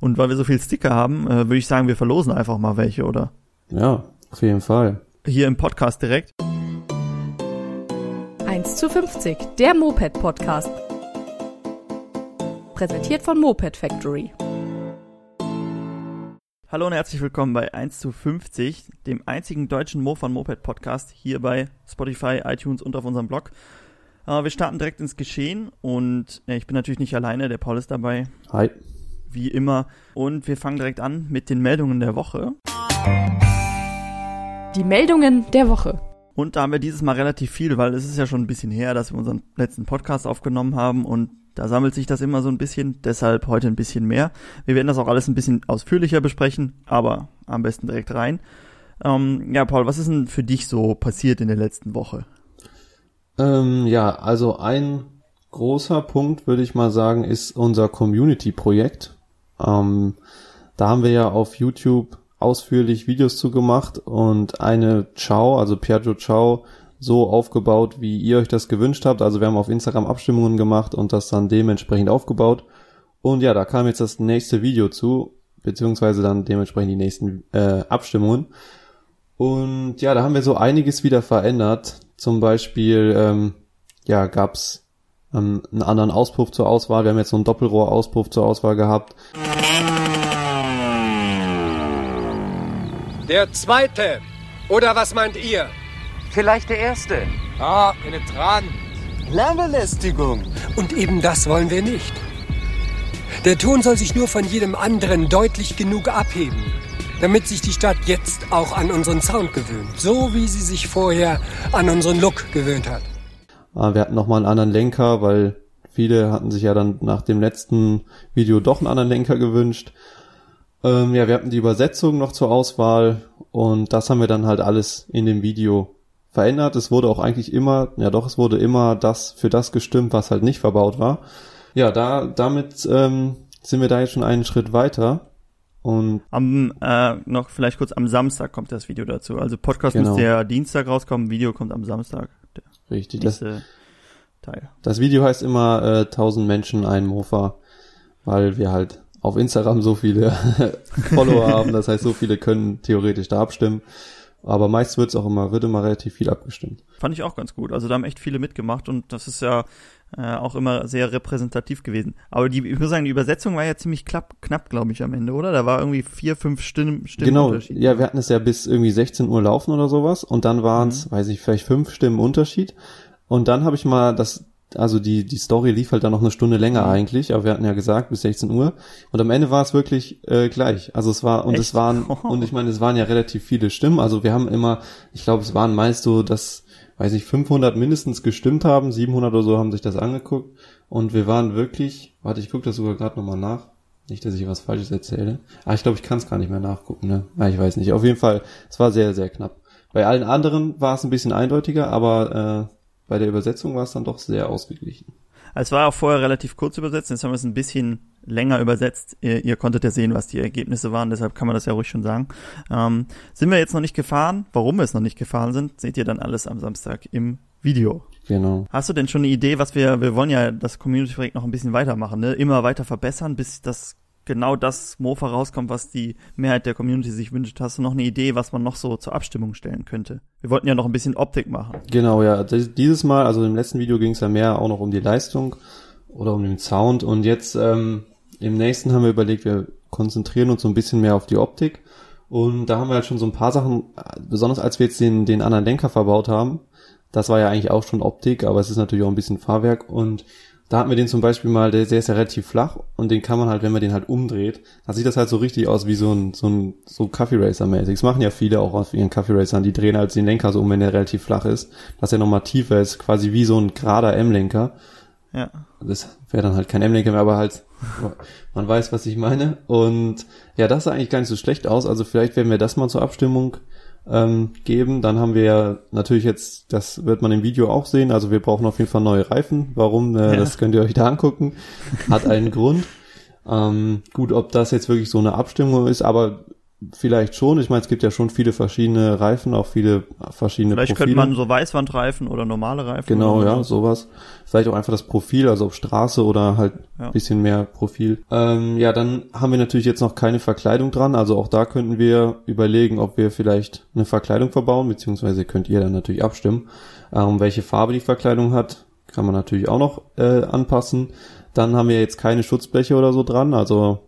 Und weil wir so viel Sticker haben, äh, würde ich sagen, wir verlosen einfach mal welche, oder? Ja, auf jeden Fall. Hier im Podcast direkt. 1 zu 50, der Moped-Podcast. Präsentiert von Moped Factory. Hallo und herzlich willkommen bei 1 zu 50, dem einzigen deutschen Mofan Moped Podcast hier bei Spotify, iTunes und auf unserem Blog. Äh, wir starten direkt ins Geschehen und äh, ich bin natürlich nicht alleine, der Paul ist dabei. Hi. Wie immer. Und wir fangen direkt an mit den Meldungen der Woche. Die Meldungen der Woche. Und da haben wir dieses Mal relativ viel, weil es ist ja schon ein bisschen her, dass wir unseren letzten Podcast aufgenommen haben und da sammelt sich das immer so ein bisschen, deshalb heute ein bisschen mehr. Wir werden das auch alles ein bisschen ausführlicher besprechen, aber am besten direkt rein. Ähm, ja, Paul, was ist denn für dich so passiert in der letzten Woche? Ähm, ja, also ein großer Punkt, würde ich mal sagen, ist unser Community-Projekt. Ähm, da haben wir ja auf YouTube ausführlich Videos zu gemacht und eine Ciao, also Piaggio Ciao, so aufgebaut, wie ihr euch das gewünscht habt. Also wir haben auf Instagram Abstimmungen gemacht und das dann dementsprechend aufgebaut. Und ja, da kam jetzt das nächste Video zu, beziehungsweise dann dementsprechend die nächsten äh, Abstimmungen. Und ja, da haben wir so einiges wieder verändert. Zum Beispiel, ähm, ja, gab's ähm, einen anderen Auspuff zur Auswahl. Wir haben jetzt so einen Doppelrohrauspuff zur Auswahl gehabt. Der zweite. Oder was meint ihr? Vielleicht der erste. Ah, penetrant. Lärmbelästigung. Und eben das wollen wir nicht. Der Ton soll sich nur von jedem anderen deutlich genug abheben, damit sich die Stadt jetzt auch an unseren Sound gewöhnt, so wie sie sich vorher an unseren Look gewöhnt hat. Ah, Wir hatten nochmal einen anderen Lenker, weil viele hatten sich ja dann nach dem letzten Video doch einen anderen Lenker gewünscht. Ähm, ja, wir hatten die Übersetzung noch zur Auswahl und das haben wir dann halt alles in dem Video verändert. Es wurde auch eigentlich immer, ja doch, es wurde immer das für das gestimmt, was halt nicht verbaut war. Ja, da damit ähm, sind wir da jetzt schon einen Schritt weiter. Und Am, äh, noch vielleicht kurz am Samstag kommt das Video dazu. Also Podcast Genau. müsste ja Dienstag rauskommen, Video kommt am Samstag. Richtig, das, Teil. das Video heißt immer äh, 1000 Menschen ein Mofa, weil wir halt auf Instagram so viele Follower haben. Das heißt, so viele können theoretisch da abstimmen. Aber meist wird's auch immer, wird immer relativ viel abgestimmt. Fand ich auch ganz gut. Also da haben echt viele mitgemacht und das ist ja äh, auch immer sehr repräsentativ gewesen. Aber die, ich muss sagen, die Übersetzung war ja ziemlich klapp, knapp, glaube ich, am Ende, oder? Da war irgendwie vier, fünf Stimmen, Stimmen Genau, Unterschied. ja, wir hatten es ja bis irgendwie 16 Uhr laufen oder sowas und dann waren es, weiß ich, vielleicht fünf Stimmen Unterschied. Und dann habe ich mal das, also die, die Story lief halt dann noch eine Stunde länger eigentlich, aber wir hatten ja gesagt bis 16 Uhr. Und am Ende war es wirklich äh, gleich. Also es war, und Echt? es waren, und ich meine, es waren ja relativ viele Stimmen. Also wir haben immer, ich glaube, es waren meist so, dass, weiß ich, 500 mindestens gestimmt haben, 700 oder so haben sich das angeguckt. Und wir waren wirklich, warte, ich gucke das sogar gerade nochmal nach. Nicht, dass ich was Falsches erzähle. Ah, ich glaube, ich kann es gar nicht mehr nachgucken, ne? Ah, ich weiß nicht. Auf jeden Fall, es war sehr, sehr knapp. Bei allen anderen war es ein bisschen eindeutiger, aber äh, bei der Übersetzung war es dann doch sehr ausgeglichen. Es war auch vorher relativ kurz übersetzt, jetzt haben wir es ein bisschen länger übersetzt. Ihr, ihr konntet ja sehen, was die Ergebnisse waren, deshalb kann man das ja ruhig schon sagen. Ähm, sind wir jetzt noch nicht gefahren? Warum wir es noch nicht gefahren sind, seht ihr dann alles am Samstag im Video. Genau. Hast du denn schon eine Idee, was wir, wir wollen ja das Community-Projekt noch ein bisschen weitermachen, ne? Immer weiter verbessern, bis das genau das Mofa rauskommt, was die Mehrheit der Community sich wünscht. Hast du noch eine Idee, was man noch so zur Abstimmung stellen könnte? Wir wollten ja noch ein bisschen Optik machen. Genau, ja. Dieses Mal, also im letzten Video ging es ja mehr auch noch um die Leistung oder um den Sound. Und jetzt ähm, im nächsten haben wir überlegt, wir konzentrieren uns so ein bisschen mehr auf die Optik. Und da haben wir halt schon so ein paar Sachen, besonders als wir jetzt den, den anderen Lenker verbaut haben, das war ja eigentlich auch schon Optik, aber es ist natürlich auch ein bisschen Fahrwerk. Und da hatten wir den zum Beispiel mal, der, der ist ja relativ flach und den kann man halt, wenn man den halt umdreht, dann sieht das halt so richtig aus wie so ein, so ein, so Coffee Racer mäßig. Das machen ja viele auch auf ihren Coffee Racern, die drehen halt den Lenker so um, wenn der relativ flach ist, dass er nochmal tiefer ist, quasi wie so ein gerader M-Lenker. Ja. Das wäre dann halt kein M-Lenker mehr, aber halt, man weiß, was ich meine. Und ja, das sah eigentlich gar nicht so schlecht aus. Also vielleicht werden wir das mal zur Abstimmung ähm, geben. Dann haben wir ja natürlich jetzt, das wird man im Video auch sehen, also wir brauchen auf jeden Fall neue Reifen. Warum? Äh, Ja. Das könnt ihr euch da angucken. Hat einen Grund. Ähm, gut, ob das jetzt wirklich so eine Abstimmung ist, aber vielleicht schon. Ich meine, es gibt ja schon viele verschiedene Reifen, auch viele verschiedene Vielleicht Profile. könnte man so Weißwandreifen oder normale Reifen. Genau, ja, so. sowas. Vielleicht auch einfach das Profil, also ob Straße oder halt Ja. ein bisschen mehr Profil. Ähm, ja, dann haben wir natürlich jetzt noch keine Verkleidung dran. Also auch da könnten wir überlegen, ob wir vielleicht eine Verkleidung verbauen, beziehungsweise könnt ihr dann natürlich abstimmen. Ähm, welche Farbe die Verkleidung hat, kann man natürlich auch noch äh, anpassen. Dann haben wir jetzt keine Schutzbleche oder so dran, also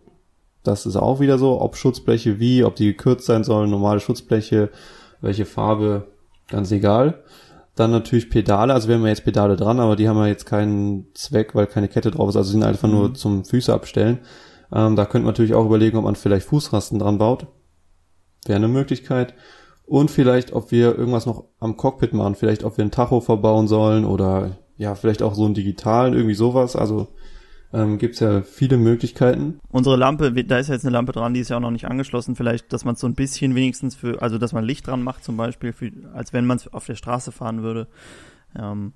das ist auch wieder so, ob Schutzbleche wie, ob die gekürzt sein sollen, normale Schutzbleche, welche Farbe, ganz egal. Dann natürlich Pedale, also wir haben ja jetzt Pedale dran, aber die haben ja jetzt keinen Zweck, weil keine Kette drauf ist, also sind einfach nur zum Füße abstellen. Ähm, da könnte man natürlich auch überlegen, ob man vielleicht Fußrasten dran baut. Wäre eine Möglichkeit. Und vielleicht, ob wir irgendwas noch am Cockpit machen, vielleicht ob wir ein Tacho verbauen sollen oder ja, vielleicht auch so einen digitalen, irgendwie sowas. Also ähm, gibt's ja viele Möglichkeiten. Unsere Lampe, da ist ja jetzt eine Lampe dran, die ist ja auch noch nicht angeschlossen. Vielleicht, dass man so ein bisschen wenigstens für, also dass man Licht dran macht zum Beispiel, für, als wenn man es auf der Straße fahren würde. Ähm,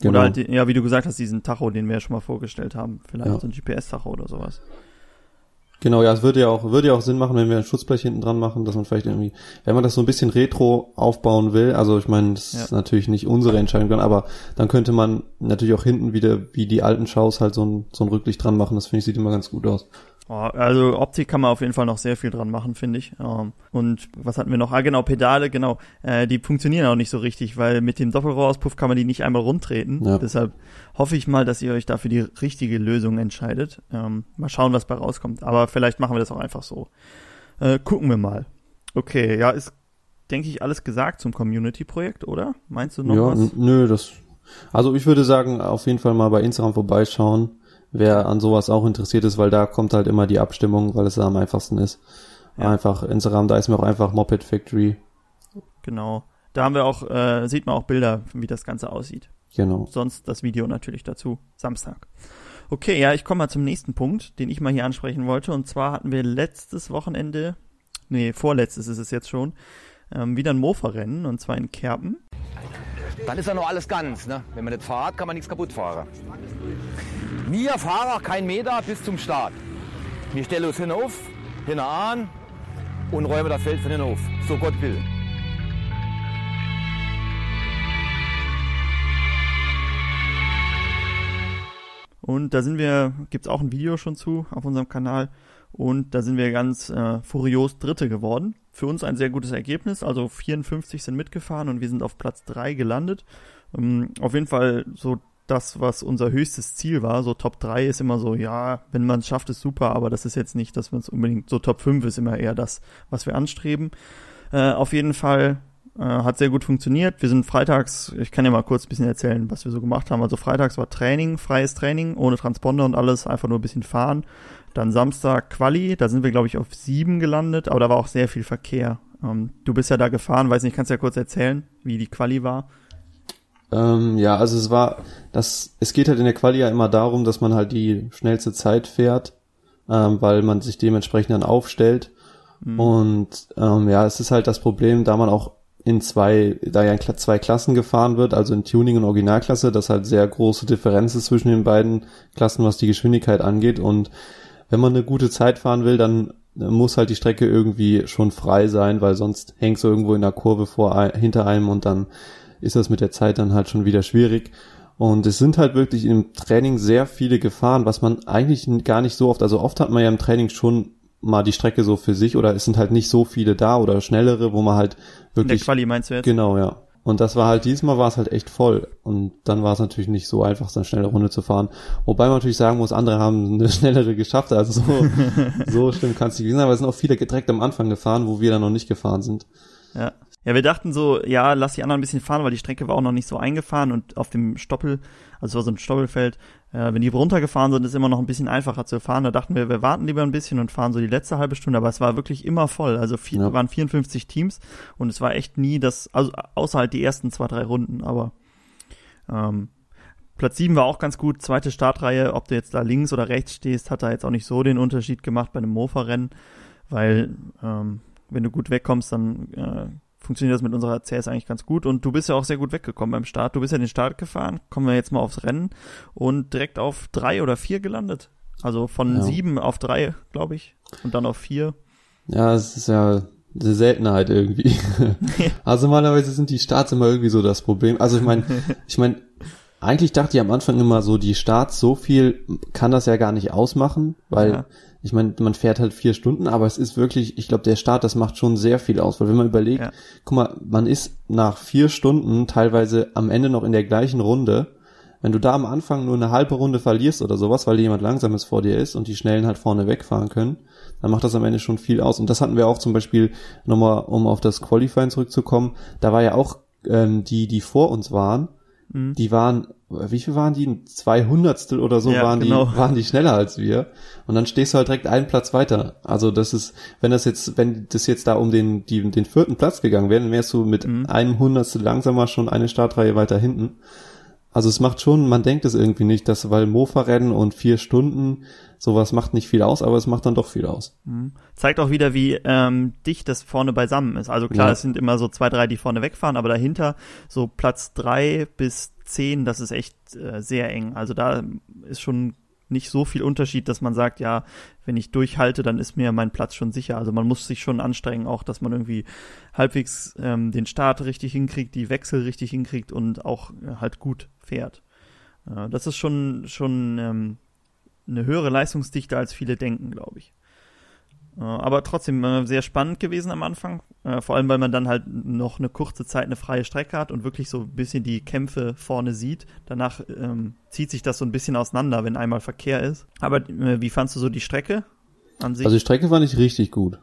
Genau. Oder halt, ja, wie du gesagt hast, diesen Tacho, den wir ja schon mal vorgestellt haben. Vielleicht Ja. so ein GPS-Tacho oder sowas. Genau, ja, es würde ja auch, würde ja auch Sinn machen, wenn wir ein Schutzblech hinten dran machen, dass man vielleicht irgendwie, wenn man das so ein bisschen retro aufbauen will, also ich meine, das ist Ja. natürlich nicht unsere Entscheidung, aber dann könnte man natürlich auch hinten wieder, wie die alten Schaus, halt so ein, so ein Rücklicht dran machen, das finde ich, sieht immer ganz gut aus. Oh, also Optik kann man auf jeden Fall noch sehr viel dran machen, finde ich. Ähm, und was hatten wir noch? Ah, genau, Pedale, genau. Äh, die funktionieren auch nicht so richtig, weil mit dem Doppelrohrauspuff kann man die nicht einmal rundtreten. Ja. Deshalb hoffe ich mal, dass ihr euch da für die richtige Lösung entscheidet. Ähm, mal schauen, was bei rauskommt. Aber vielleicht machen wir das auch einfach so. Äh, gucken wir mal. Okay, ja, ist, denke ich, alles gesagt zum Community-Projekt, oder? Meinst du noch ja, was? nö, das, also ich würde sagen, auf jeden Fall mal bei Instagram vorbeischauen, wer an sowas auch interessiert ist, weil da kommt halt immer die Abstimmung, weil es am einfachsten ist. Ja. Einfach Instagram, da ist mir auch einfach Moped Factory, Genau. Da haben wir auch, äh, sieht man auch Bilder, wie das Ganze aussieht. genau. sonst das Video natürlich dazu, Samstag. Okay, ja, ich komme mal zum nächsten Punkt, den ich mal hier ansprechen wollte. Und zwar hatten wir letztes Wochenende, nee, vorletztes ist es jetzt schon, ähm, wieder ein Mofa-Rennen, und zwar in Kerpen. Dann ist ja noch alles ganz. Ne? Wenn man nicht fährt, kann man nichts kaputt fahren. Wir Fahrer kein Meter bis zum Start. Wir stellen uns hinauf, hinan und räumen das Feld von hinten auf. So Gott will. Und da sind wir, gibt's auch ein Video schon zu auf unserem Kanal. Und da sind wir ganz äh, furios Dritte geworden. Für uns ein sehr gutes Ergebnis. Also 54 sind mitgefahren und wir sind auf Platz 3 gelandet. Ähm, auf jeden Fall so das, was unser höchstes Ziel war. So Top 3 ist immer so, ja, wenn man es schafft, ist super, aber das ist jetzt nicht, dass wir es unbedingt, so Top 5 ist immer eher das, was wir anstreben. Äh, auf jeden Fall äh, hat sehr gut funktioniert. Wir sind freitags, ich kann ja mal kurz ein bisschen erzählen, was wir so gemacht haben. Also freitags war Training, freies Training, ohne Transponder und alles, einfach nur ein bisschen fahren. Dann Samstag Quali, da sind wir, glaube ich, auf sieben gelandet, aber da war auch sehr viel Verkehr. Ähm, du bist ja da gefahren, weiß nicht, kannst ja kurz erzählen, wie die Quali war? Ähm, ja, also es war, das, es geht halt in der Quali ja immer darum, dass man halt die schnellste Zeit fährt, ähm, weil man sich dementsprechend dann aufstellt. Und ähm, ja, es ist halt das Problem, da man auch in zwei, da ja in zwei Klassen gefahren wird, also in Tuning und Originalklasse, dass halt sehr große Differenz ist zwischen den beiden Klassen, was die Geschwindigkeit angeht. Und wenn man eine gute Zeit fahren will, dann äh, muss halt die Strecke irgendwie schon frei sein, weil sonst hängst du irgendwo in der Kurve vor hinter einem und dann ist das mit der Zeit dann halt schon wieder schwierig. Und es sind halt wirklich im Training sehr viele Gefahren, was man eigentlich gar nicht so oft, also oft hat man ja im Training schon mal die Strecke so für sich oder es sind halt nicht so viele da oder schnellere, wo man halt In der wirklich Quali meinst du jetzt? Genau, ja. Und das war halt, diesmal war es halt echt voll. Und dann war es natürlich nicht so einfach, so eine schnelle Runde zu fahren. Wobei man natürlich sagen muss, andere haben eine schnellere geschafft. Also so, so schlimm kann es nicht gewesen sein. Aber es sind auch viele direkt am Anfang gefahren, wo wir dann noch nicht gefahren sind. Ja. Ja, wir dachten so, ja, lass die anderen ein bisschen fahren, weil die Strecke war auch noch nicht so eingefahren und auf dem Stoppel, also es war so ein Stoppelfeld, äh, wenn die runtergefahren sind, ist immer noch ein bisschen einfacher zu fahren. Da dachten wir, wir warten lieber ein bisschen und fahren so die letzte halbe Stunde, aber es war wirklich immer voll. Also vier, Ja. waren 54 Teams und es war echt nie das, also außer halt die ersten zwei, drei Runden, aber ähm, Platz 7 war auch ganz gut, zweite Startreihe, ob du jetzt da links oder rechts stehst, hat da jetzt auch nicht so den Unterschied gemacht bei einem Mofa-Rennen, weil ähm, wenn du gut wegkommst, dann äh, funktioniert das mit unserer CS eigentlich ganz gut und du bist ja auch sehr gut weggekommen beim Start. Du bist ja den Start gefahren, kommen wir jetzt mal aufs Rennen und direkt auf drei oder vier gelandet. Also von Ja. sieben auf drei, glaube ich, und dann auf vier. Ja, es ist ja eine Seltenheit irgendwie. also normalerweise sind die Starts immer irgendwie so das Problem. Also ich meine, ich meine, eigentlich dachte ich am Anfang immer so, die Starts so viel kann das ja gar nicht ausmachen, weil Ja. ich meine, man fährt halt vier Stunden, aber es ist wirklich, ich glaube, der Start, das macht schon sehr viel aus, weil wenn man überlegt, Ja. guck mal, man ist nach vier Stunden teilweise am Ende noch in der gleichen Runde. Wenn du da am Anfang nur eine halbe Runde verlierst oder sowas, weil jemand langsames vor dir ist und die Schnellen halt vorne wegfahren können, dann macht das am Ende schon viel aus. Und das hatten wir auch zum Beispiel nochmal, um auf das Qualifying zurückzukommen, da war ja auch ähm, die, die vor uns waren, Mhm. die waren, wie viel waren die? Ein Zweihundertstel oder so Ja, waren genau. die, waren die schneller als wir. Und dann stehst du halt direkt einen Platz weiter. Also das ist, wenn das jetzt, wenn das jetzt da um den, die, den vierten Platz gegangen wäre, dann wärst du mit Mhm. einem Hundertstel langsamer schon eine Startreihe weiter hinten. Also es macht schon, man denkt es irgendwie nicht, dass, weil Mofa-Rennen und vier Stunden, sowas macht nicht viel aus, aber es macht dann doch viel aus. Zeigt auch wieder, wie ähm, dicht das vorne beisammen ist. Also klar, Ja. es sind immer so zwei, drei, die vorne wegfahren, aber dahinter so Platz drei bis zehn, das ist echt äh, sehr eng. Also da ist schon nicht so viel Unterschied, dass man sagt, ja, wenn ich durchhalte, dann ist mir mein Platz schon sicher. Also man muss sich schon anstrengen, auch dass man irgendwie halbwegs ähm, den Start richtig hinkriegt, die Wechsel richtig hinkriegt und auch äh, halt gut fährt. Äh, das ist schon schon ähm, eine höhere Leistungsdichte, als viele denken, glaube ich. Äh, Aber trotzdem äh, sehr spannend gewesen am Anfang. Äh, Vor allem, weil man dann halt noch eine kurze Zeit eine freie Strecke hat und wirklich so ein bisschen die Kämpfe vorne sieht. Danach ähm, zieht sich das so ein bisschen auseinander, wenn einmal Verkehr ist. Aber äh, wie fandst du so die Strecke an sich? Also die Strecke fand ich richtig gut.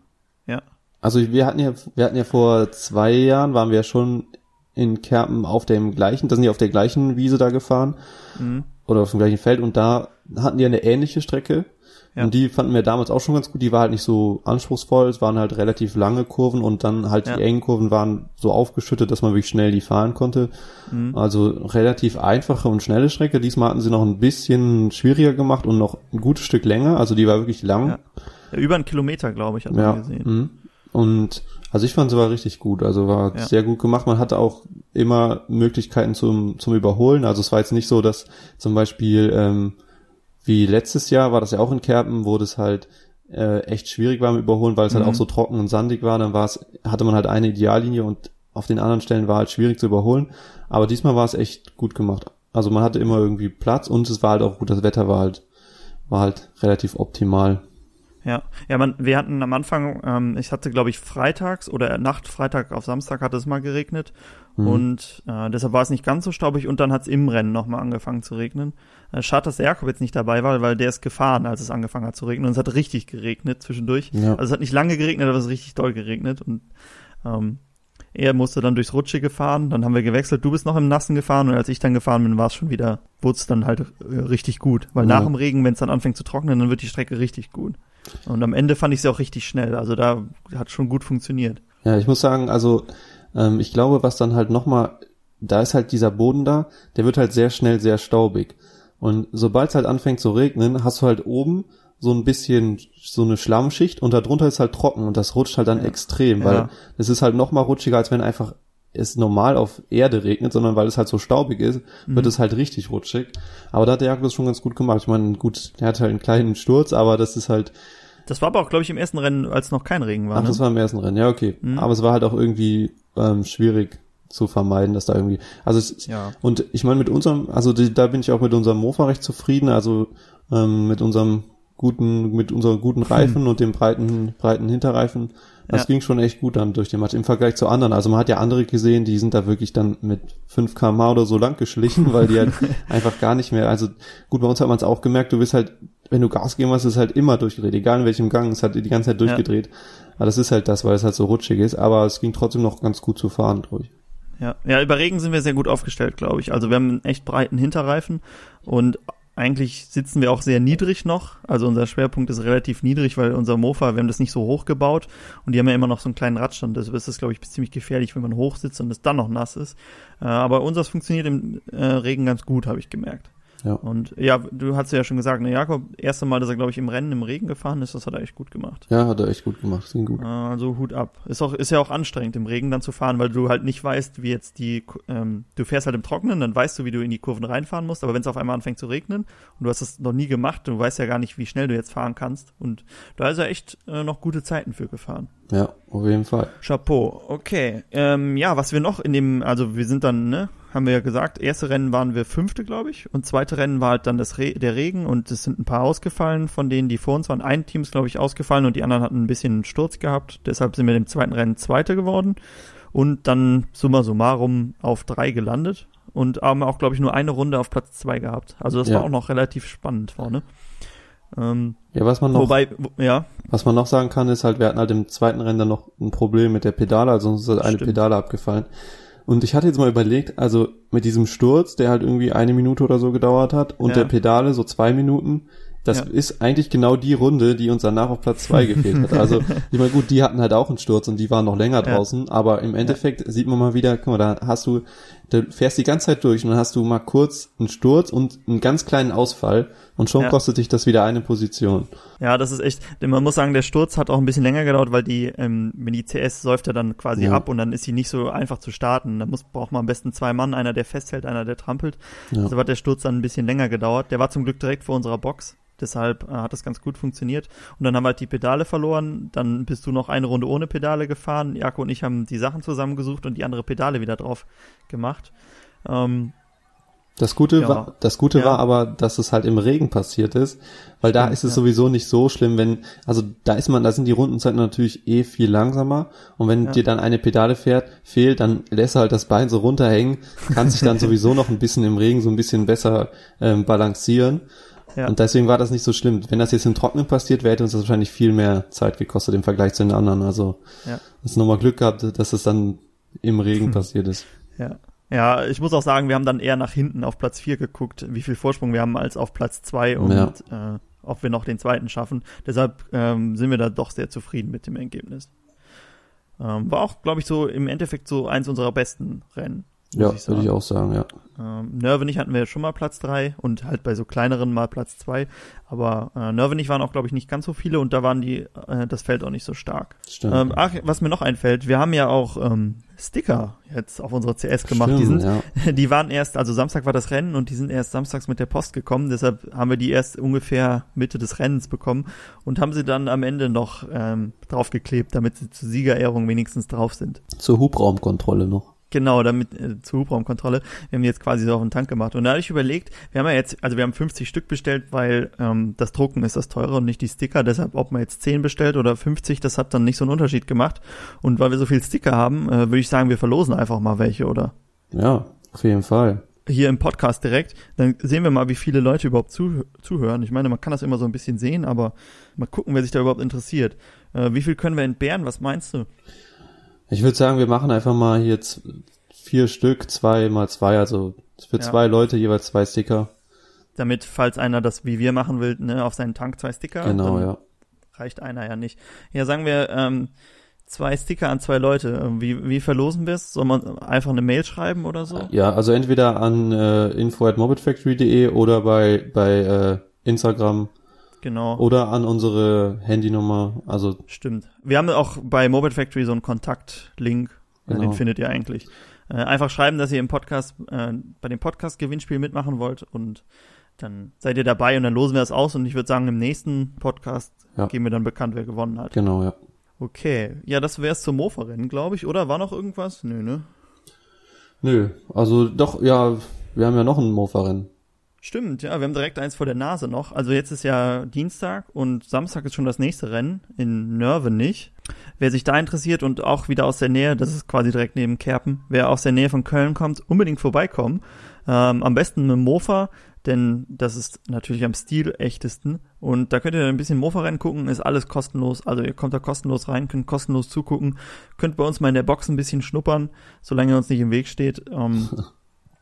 ja. Also wir hatten ja, wir hatten ja vor zwei Jahren, waren wir ja schon in Kerpen auf dem gleichen, da sind die auf der gleichen Wiese da gefahren Mhm. oder auf dem gleichen Feld und da hatten die eine ähnliche Strecke Ja. und die fanden wir damals auch schon ganz gut. Die war halt nicht so anspruchsvoll, es waren halt relativ lange Kurven und dann halt Ja. die engen Kurven waren so aufgeschüttet, dass man wirklich schnell die fahren konnte. Mhm. Also relativ einfache und schnelle Strecke. Diesmal hatten sie noch ein bisschen schwieriger gemacht und noch ein gutes Stück länger. Also die war wirklich lang. Ja. Ja, über einen Kilometer, glaube ich, hat Ja. man gesehen. mhm. Und also ich fand es war richtig gut. Also war Ja. sehr gut gemacht. Man hatte auch immer Möglichkeiten zum, zum Überholen. Also es war jetzt nicht so, dass zum Beispiel ähm, wie letztes Jahr war das ja auch in Kerpen, wo das halt äh, echt schwierig war mit Überholen, weil es halt Mhm. auch so trocken und sandig war. Dann war es, hatte man halt eine Ideallinie und auf den anderen Stellen war halt schwierig zu überholen. Aber diesmal war es echt gut gemacht. Also man hatte immer irgendwie Platz und es war halt auch gut, das Wetter war halt, war halt relativ optimal. Ja, ja, man, wir hatten am Anfang, ähm, ich hatte, glaube ich, freitags oder Nacht, Freitag auf Samstag hat es mal geregnet Mhm. und äh, deshalb war es nicht ganz so staubig und dann hat es im Rennen nochmal angefangen zu regnen. Äh, schade, dass der Jakob jetzt nicht dabei war, weil der ist gefahren, als es angefangen hat zu regnen und es hat richtig geregnet zwischendurch. Ja. Also es hat nicht lange geregnet, aber es ist richtig doll geregnet und ähm, er musste dann durchs Rutschige fahren, dann haben wir gewechselt, du bist noch im Nassen gefahren und als ich dann gefahren bin, war es schon wieder, wurde es dann halt äh, richtig gut. Weil Ja. nach dem Regen, wenn es dann anfängt zu trocknen, dann wird die Strecke richtig gut. Und am Ende fand ich sie auch richtig schnell. Also da hat schon gut funktioniert. Ja, ich muss sagen, also ähm, ich glaube, was dann halt nochmal, da ist halt dieser Boden da, der wird halt sehr schnell sehr staubig. Und sobald es halt anfängt zu regnen, hast du halt oben so ein bisschen so eine Schlammschicht und darunter ist halt trocken und das rutscht halt dann extrem, weil Ja. es ist halt nochmal rutschiger, als wenn einfach es normal auf Erde regnet, sondern weil es halt so staubig ist, Mhm. wird es halt richtig rutschig. Aber da hat der Jakob das schon ganz gut gemacht. Ich meine, gut, der hat halt einen kleinen Sturz, aber das ist halt, Das war aber auch, glaube ich, im ersten Rennen, als noch kein Regen war. Ach, ne? das war im ersten Rennen, ja, okay. Mhm. Aber es war halt auch irgendwie ähm, schwierig zu vermeiden, dass da irgendwie. Also es, Ja. und ich meine mit unserem, also die, da bin ich auch mit unserem Mofa recht zufrieden, also ähm, mit unserem guten, mit unseren guten Reifen und dem breiten, breiten Hinterreifen. Das Ja. ging schon echt gut dann durch den Match im Vergleich zu anderen. Also man hat ja andere gesehen, die sind da wirklich dann mit 5 km oder so lang geschlichen, weil die halt einfach gar nicht mehr, also gut, bei uns hat man es auch gemerkt, du bist halt, wenn du Gas geben hast, ist halt immer durchgedreht, egal in welchem Gang, es hat die ganze Zeit durchgedreht. Aber das ist halt das, weil es halt so rutschig ist, aber es ging trotzdem noch ganz gut zu fahren, ich. Ja, ja, über Regen sind wir sehr gut aufgestellt, glaube ich. Also wir haben einen echt breiten Hinterreifen und eigentlich sitzen wir auch sehr niedrig noch. Also unser Schwerpunkt ist relativ niedrig, weil unser Mofa, wir haben das nicht so hoch gebaut und die haben ja immer noch so einen kleinen Radstand. Deshalb ist das, glaube ich, ziemlich gefährlich, wenn man hoch sitzt und es dann noch nass ist. Äh, aber unseres funktioniert im äh, Regen ganz gut, habe ich gemerkt. Ja. Und ja, du hast ja schon gesagt, ne, Jakob, erste Mal, dass er, glaube ich, im Rennen im Regen gefahren ist, das hat er echt gut gemacht. Ja, hat er echt gut gemacht. Ging gut. Also Hut ab. Ist auch, ist ja auch anstrengend, im Regen dann zu fahren, weil du halt nicht weißt, wie jetzt die, ähm, du fährst halt im Trockenen, dann weißt du, wie du in die Kurven reinfahren musst, aber wenn es auf einmal anfängt zu regnen und du hast das noch nie gemacht, du weißt ja gar nicht, wie schnell du jetzt fahren kannst. Und da ist er echt äh, noch gute Zeiten für gefahren. Ja, auf jeden Fall. Chapeau. Okay. Ähm, ja, was wir noch in dem, also wir sind dann, ne, haben wir ja gesagt, erste Rennen waren wir fünfte, glaube ich, und zweite Rennen war halt dann das Re der Regen und es sind ein paar ausgefallen von denen, die vor uns waren. Ein Team ist, glaube ich, ausgefallen und die anderen hatten ein bisschen Sturz gehabt. Deshalb sind wir im zweiten Rennen Zweite geworden und dann summa summarum auf drei gelandet und haben auch, glaube ich, nur eine Runde auf Platz zwei gehabt. Also das Ja. war auch noch relativ spannend vorne. Ähm, Ja, was man noch, wobei, wo- ja, was man noch sagen kann, ist halt, wir hatten halt im zweiten Rennen dann noch ein Problem mit der Pedale, also uns ist halt eine Stimmt. Pedale abgefallen. Und ich hatte jetzt mal überlegt, also mit diesem Sturz, der halt irgendwie eine Minute oder so gedauert hat, und Ja. der Pedale so zwei Minuten, das Ja. ist eigentlich genau die Runde, die uns danach auf Platz zwei gefehlt hat. Also, ich meine, gut, die hatten halt auch einen Sturz und die waren noch länger Ja. draußen, aber im Endeffekt sieht man mal wieder, guck mal, da hast du, du fährst die ganze Zeit durch und dann hast du mal kurz einen Sturz und einen ganz kleinen Ausfall und schon Ja. kostet dich das wieder eine Position. Ja, das ist echt, denn man muss sagen, der Sturz hat auch ein bisschen länger gedauert, weil die, ähm, wenn die CS säuft ja dann quasi Ja. ab und dann ist sie nicht so einfach zu starten. Da muss, braucht man am besten zwei Mann, einer, der festhält, einer, der trampelt. Ja. Also hat der Sturz dann ein bisschen länger gedauert. Der war zum Glück direkt vor unserer Box. Deshalb äh, hat das ganz gut funktioniert. Und dann haben wir halt die Pedale verloren. Dann bist du noch eine Runde ohne Pedale gefahren. Jako und ich haben die Sachen zusammengesucht und die andere Pedale wieder drauf gemacht. Ähm, Das Gute Ja. war, das Gute Ja. war aber, dass es halt im Regen passiert ist, weil da Stimmt, ist es ja. sowieso nicht so schlimm, wenn, also da ist man, da sind die Rundenzeiten natürlich eh viel langsamer und wenn dir dann eine Pedale fährt, fehlt, dann lässt halt das Bein so runterhängen, kann sich dann sowieso noch ein bisschen im Regen so ein bisschen besser ähm, balancieren ja. und deswegen war das nicht so schlimm. Wenn das jetzt im Trocknen passiert wäre, hätte uns das wahrscheinlich viel mehr Zeit gekostet im Vergleich zu den anderen, also Ja. hast nochmal Glück gehabt, dass es dann im Regen passiert ist. Ja. Ja, ich muss auch sagen, wir haben dann eher nach hinten auf Platz 4 geguckt, wie viel Vorsprung wir haben als auf Platz 2 und Ja. äh, ob wir noch den zweiten schaffen. Deshalb ähm, sind wir da doch sehr zufrieden mit dem Ergebnis. Ähm, war auch, glaube ich, so im Endeffekt so eins unserer besten Rennen. Ja, ich würde ich auch sagen, ja. Ähm, Nörvenich hatten wir ja schon mal Platz 3 und halt bei so kleineren mal Platz 2. Aber äh, Nörvenich waren auch, glaube ich, nicht ganz so viele und da waren die, äh, das Feld auch nicht so stark. Stimmt. Ähm, ach, was mir noch einfällt, wir haben ja auch ähm, Sticker jetzt auf unsere CS gemacht. die Stimmt, sind, ja. die waren erst, also Samstag war das Rennen und die sind erst samstags mit der Post gekommen, deshalb haben wir die erst ungefähr Mitte des Rennens bekommen und haben sie dann am Ende noch ähm, draufgeklebt, damit sie zur Siegerehrung wenigstens drauf sind. Zur Hubraumkontrolle noch. Genau, damit äh, zur Hubraumkontrolle. Wir haben die jetzt quasi so auf den Tank gemacht. Und da hatte ich überlegt, wir haben ja jetzt, also wir haben 50 Stück bestellt, weil ähm, das Drucken ist das teure und nicht die Sticker. Deshalb, ob man jetzt 10 bestellt oder 50, das hat dann nicht so einen Unterschied gemacht. Und weil wir so viel Sticker haben, äh, würde ich sagen, wir verlosen einfach mal welche, oder? Ja, auf jeden Fall. Hier im Podcast direkt. Dann sehen wir mal, wie viele Leute überhaupt zuh zuhören. Ich meine, man kann das immer so ein bisschen sehen, aber mal gucken, wer sich da überhaupt interessiert. Äh, wie viel können wir entbehren? Was meinst du? Ich würde sagen, wir machen einfach mal hier vier Stück, zwei mal zwei, also für Ja. zwei Leute jeweils zwei Sticker. Damit, falls einer das wie wir machen will, ne, auf seinen Tank zwei Sticker. genau, ja. reicht einer ja nicht. Ja, sagen wir ähm, zwei Sticker an zwei Leute. Ähm, Wie, wie verlosen wir es? Soll man einfach eine Mail schreiben oder so? Ja, also entweder an äh, info at mopedfactory.de oder bei, bei äh, Instagram Genau. oder an unsere Handynummer. Also Stimmt. Wir haben auch bei Mobile Factory so einen Kontaktlink. Genau. Den findet ihr eigentlich. Äh, einfach schreiben, dass ihr im Podcast, äh, bei dem Podcast-Gewinnspiel mitmachen wollt und dann seid ihr dabei und dann losen wir das aus und ich würde sagen, im nächsten Podcast Ja. geben wir dann bekannt, wer gewonnen hat. genau, ja. Okay. Ja, das wär's zum Mofa-Rennen, glaube ich. Oder war noch irgendwas? Nö, ne? Nö, also doch, ja, wir haben ja noch ein Mofa-Rennen. Stimmt, ja, wir haben direkt eins vor der Nase noch. Also jetzt ist ja Dienstag und Samstag ist schon das nächste Rennen in Nörvenich. Wer sich da interessiert und auch wieder aus der Nähe, das ist quasi direkt neben Kerpen, wer aus der Nähe von Köln kommt, unbedingt vorbeikommen. Ähm, am besten mit Mofa, denn das ist natürlich am Stil echtesten. Und da könnt ihr ein bisschen Mofa-Rennen gucken, ist alles kostenlos. Also ihr kommt da kostenlos rein, könnt kostenlos zugucken, könnt bei uns mal in der Box ein bisschen schnuppern, solange ihr uns nicht im Weg steht. Ähm,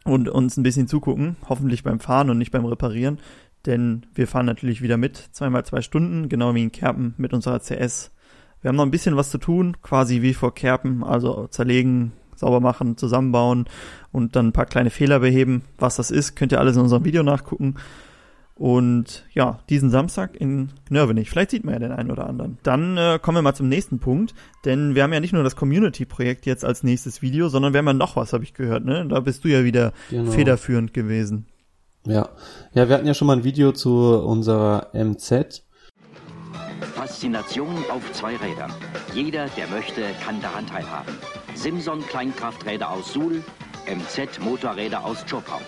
und uns ein bisschen zugucken, hoffentlich beim Fahren und nicht beim Reparieren, denn wir fahren natürlich wieder mit, zweimal zwei Stunden, genau wie in Kerpen mit unserer CS. Wir haben noch ein bisschen was zu tun, quasi wie vor Kerpen, also zerlegen, sauber machen, zusammenbauen und dann ein paar kleine Fehler beheben. Was das ist, könnt ihr alles in unserem Video nachgucken. Und ja, diesen Samstag in Nörvenich. Vielleicht sieht man ja den einen oder anderen. Dann äh, kommen wir mal zum nächsten Punkt, denn wir haben ja nicht nur das Community-Projekt jetzt als nächstes Video, sondern wir haben ja noch was, habe ich gehört. Ne? Da bist du ja wieder Genau. federführend gewesen. Ja. Ja, wir hatten ja schon mal ein Video zu unserer MZ. Faszination auf zwei Rädern. Jeder, der möchte, kann daran teilhaben. Simson Kleinkrafträder aus Suhl, MZ Motorräder aus Zschopau.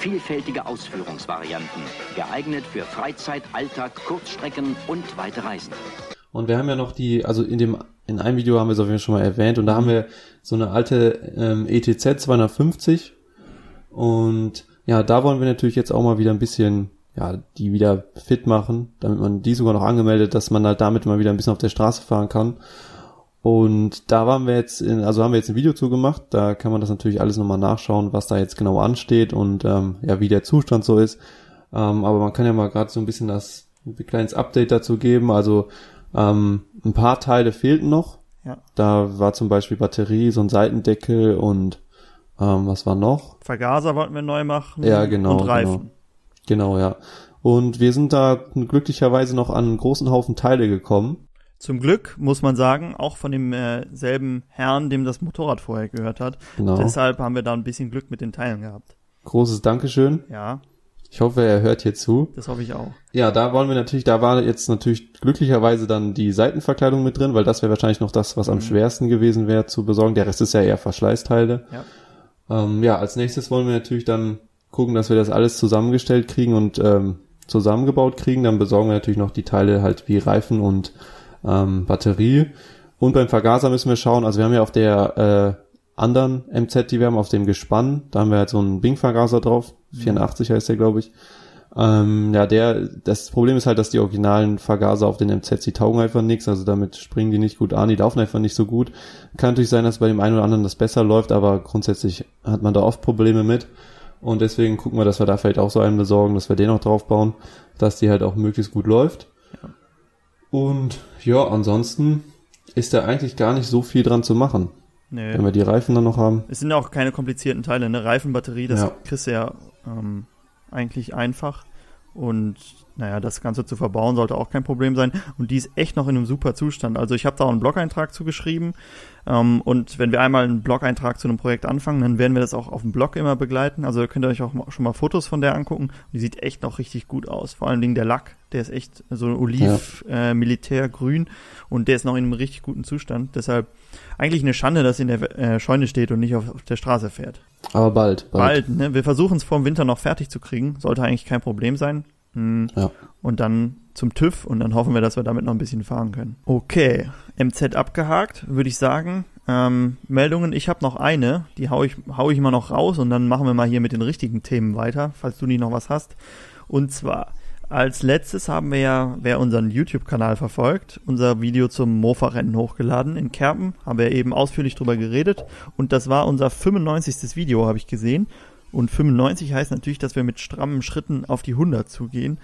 Vielfältige Ausführungsvarianten, geeignet für Freizeit, Alltag, Kurzstrecken und weite Reisen. Und wir haben ja noch die, also in dem, in einem Video haben wir es auf jeden Fall schon mal erwähnt und da haben wir so eine alte ähm, ETZ 250 und ja, da wollen wir natürlich jetzt auch mal wieder ein bisschen, ja, die wieder fit machen, damit man die sogar noch angemeldet, dass man halt damit mal wieder ein bisschen auf der Straße fahren kann. Und da waren wir jetzt, in, also haben wir jetzt ein Video zugemacht, da kann man das natürlich alles nochmal nachschauen, was da jetzt genau ansteht und ähm, ja, wie der Zustand so ist. Ähm, aber man kann ja mal gerade so ein bisschen das ein kleines Update dazu geben. Also ähm, ein paar Teile fehlten noch. Ja. Da war zum Beispiel Batterie, so ein Seitendeckel und ähm, was war noch? Vergaser wollten wir neu machen. Ja, genau, Und Reifen. Genau, ja. Und wir sind da glücklicherweise noch an einen großen Haufen Teile gekommen. Zum Glück muss man sagen, auch von dem äh, selben Herrn, dem das Motorrad vorher gehört hat. Genau. Deshalb haben wir da ein bisschen Glück mit den Teilen gehabt. Großes Dankeschön. Ja, Ich hoffe, er hört hier zu. das hoffe ich auch. Ja, da wollen wir natürlich, da war jetzt natürlich glücklicherweise dann die Seitenverkleidung mit drin, weil das wäre wahrscheinlich noch das, was am schwersten gewesen wäre zu besorgen. Der Rest ist ja eher Verschleißteile. Ja. Ähm, ja, als nächstes wollen wir natürlich dann gucken, dass wir das alles zusammengestellt kriegen und ähm, zusammengebaut kriegen. Dann besorgen wir natürlich noch die Teile halt wie Reifen und ähm, Batterie. Und beim Vergaser müssen wir schauen, also wir haben ja auf der äh, anderen MZ, die wir haben, auf dem Gespann, da haben wir halt so einen Bing-Vergaser drauf, 84 heißt der, glaube ich. Ähm, ja, der, das Problem ist halt, dass die originalen Vergaser auf den MZ, die taugen einfach nichts, also damit springen die nicht gut an, die laufen einfach nicht so gut. Kann natürlich sein, dass bei dem einen oder anderen das besser läuft, aber grundsätzlich hat man da oft Probleme mit. Und deswegen gucken wir, dass wir da vielleicht auch so einen besorgen, dass wir den noch draufbauen, dass die halt auch möglichst gut läuft. Und ja, ansonsten ist da eigentlich gar nicht so viel dran zu machen. Nö. Wenn wir die Reifen dann noch haben. Es sind ja auch keine komplizierten Teile, ne? Reifen, Batterie, das Ja. kriegst du ja ähm, eigentlich einfach. Und naja, das Ganze zu verbauen sollte auch kein Problem sein. Und die ist echt noch in einem super Zustand. Also ich habe da auch einen Blog-Eintrag zugeschrieben. Ähm, und wenn wir einmal einen Blog-Eintrag zu einem Projekt anfangen, dann werden wir das auch auf dem Blog immer begleiten. Also könnt ihr euch auch schon mal Fotos von der angucken. Und die sieht echt noch richtig gut aus. Vor allen Dingen der Lack, der ist echt so oliv, äh, militärgrün. Und der ist noch in einem richtig guten Zustand. Deshalb eigentlich eine Schande, dass sie in der äh, Scheune steht und nicht auf, auf der Straße fährt. Aber bald, bald. Bald, ne? Wir versuchen es vor dem Winter noch fertig zu kriegen. Sollte eigentlich kein Problem sein. Hm. Ja. Und dann zum TÜV und dann hoffen wir, dass wir damit noch ein bisschen fahren können. Okay, MZ abgehakt, würde ich sagen. Ähm, Meldungen, ich habe noch eine, die hau ich, hau ich mal noch raus und dann machen wir mal hier mit den richtigen Themen weiter, falls du nicht noch was hast. Und zwar, als letztes haben wir ja, wer unseren YouTube-Kanal verfolgt, unser Video zum Mofa-Rennen hochgeladen in Kerpen, haben wir eben ausführlich drüber geredet und das war unser 95. Video, habe ich gesehen. Und 95 heißt natürlich, dass wir mit strammen Schritten auf die 100 zugehen.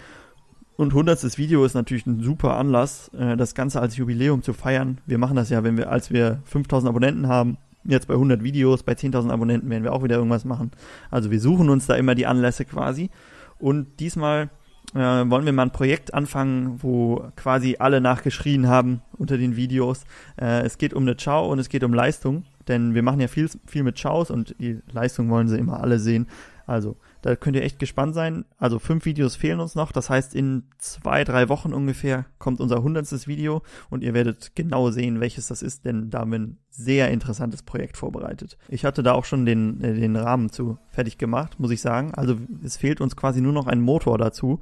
Und 100. Video ist natürlich ein super Anlass, äh, das Ganze als Jubiläum zu feiern. Wir machen das ja, wenn wir, als wir 5000 Abonnenten haben, jetzt bei 100 Videos, bei 10.000 Abonnenten werden wir auch wieder irgendwas machen. Also wir suchen uns da immer die Anlässe quasi. Und diesmal äh, wollen wir mal ein Projekt anfangen, wo quasi alle nachgeschrien haben unter den Videos. Äh, es geht um eine Chow und es geht um Leistung, denn wir machen ja viel, viel mit Chows und die Leistung wollen sie immer alle sehen. Also, da könnt ihr echt gespannt sein. Also fünf Videos fehlen uns noch. Das heißt, in zwei, drei Wochen ungefähr kommt unser hundertstes Video und ihr werdet genau sehen, welches das ist, denn da haben wir ein sehr interessantes Projekt vorbereitet. Ich hatte da auch schon den, äh, den Rahmen zu fertig gemacht, muss ich sagen. Also es fehlt uns quasi nur noch ein Motor dazu,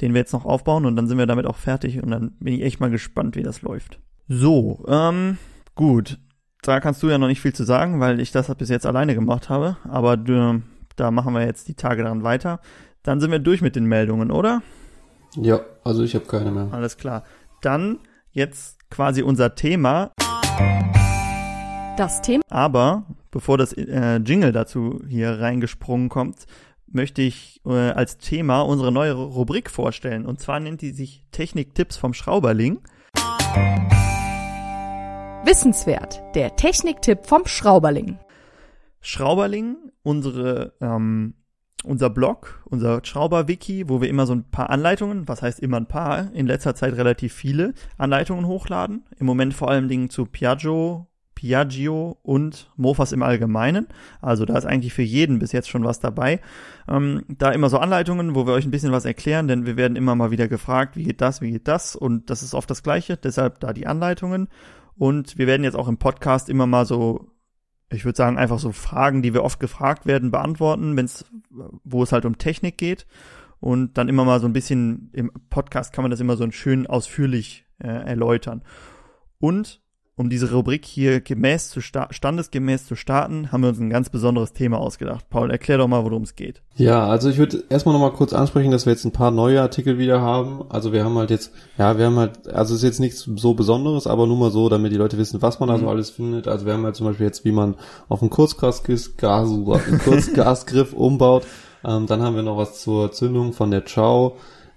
den wir jetzt noch aufbauen und dann sind wir damit auch fertig und dann bin ich echt mal gespannt, wie das läuft. So, ähm, gut. Da kannst du ja noch nicht viel zu sagen, weil ich das bis jetzt alleine gemacht habe. Aber du, da machen wir jetzt die Tage dran weiter. Dann sind wir durch mit den Meldungen, oder? Ja, also ich habe keine mehr. Alles klar. Dann jetzt quasi unser Thema. Das Thema. Aber bevor das äh, Jingle dazu hier reingesprungen kommt, möchte ich äh, als Thema unsere neue Rubrik vorstellen. Und zwar nennt die sich Technik-Tipps vom Schrauberling. Wissenswert, der Techniktipp vom Schrauberling. Schrauberling, unsere, ähm, unser Blog, unser Schrauber-Wiki, wo wir immer so ein paar Anleitungen, was heißt immer ein paar, in letzter Zeit relativ viele Anleitungen hochladen. Im Moment vor allem Dingen zu Piaggio, Piaggio und Mofas im Allgemeinen. Also da ist eigentlich für jeden bis jetzt schon was dabei. Ähm, da immer so Anleitungen, wo wir euch ein bisschen was erklären, denn wir werden immer mal wieder gefragt, wie geht das, wie geht das und das ist oft das Gleiche, deshalb da die Anleitungen. Und wir werden jetzt auch im Podcast immer mal so, ich würde sagen, einfach so Fragen, die wir oft gefragt werden, beantworten, wenn es, wo es halt um Technik geht. Und dann immer mal so ein bisschen im Podcast kann man das immer so schön ausführlich äh, erläutern. Und um diese Rubrik hier gemäß zu standesgemäß zu starten, haben wir uns ein ganz besonderes Thema ausgedacht. Paul, erklär doch mal, worum es geht. Ja, also ich würde erstmal nochmal kurz ansprechen, dass wir jetzt ein paar neue Artikel wieder haben. Also wir haben halt jetzt, ja, wir haben halt, also es ist jetzt nichts so Besonderes, aber nur mal so, damit die Leute wissen, was man da so mhm. alles findet. Also wir haben halt zum Beispiel jetzt, wie man auf einen Kurzgasgriff, Gas, Kurzgasgriff umbaut. Ähm, dann haben wir noch was zur Zündung von der Chow.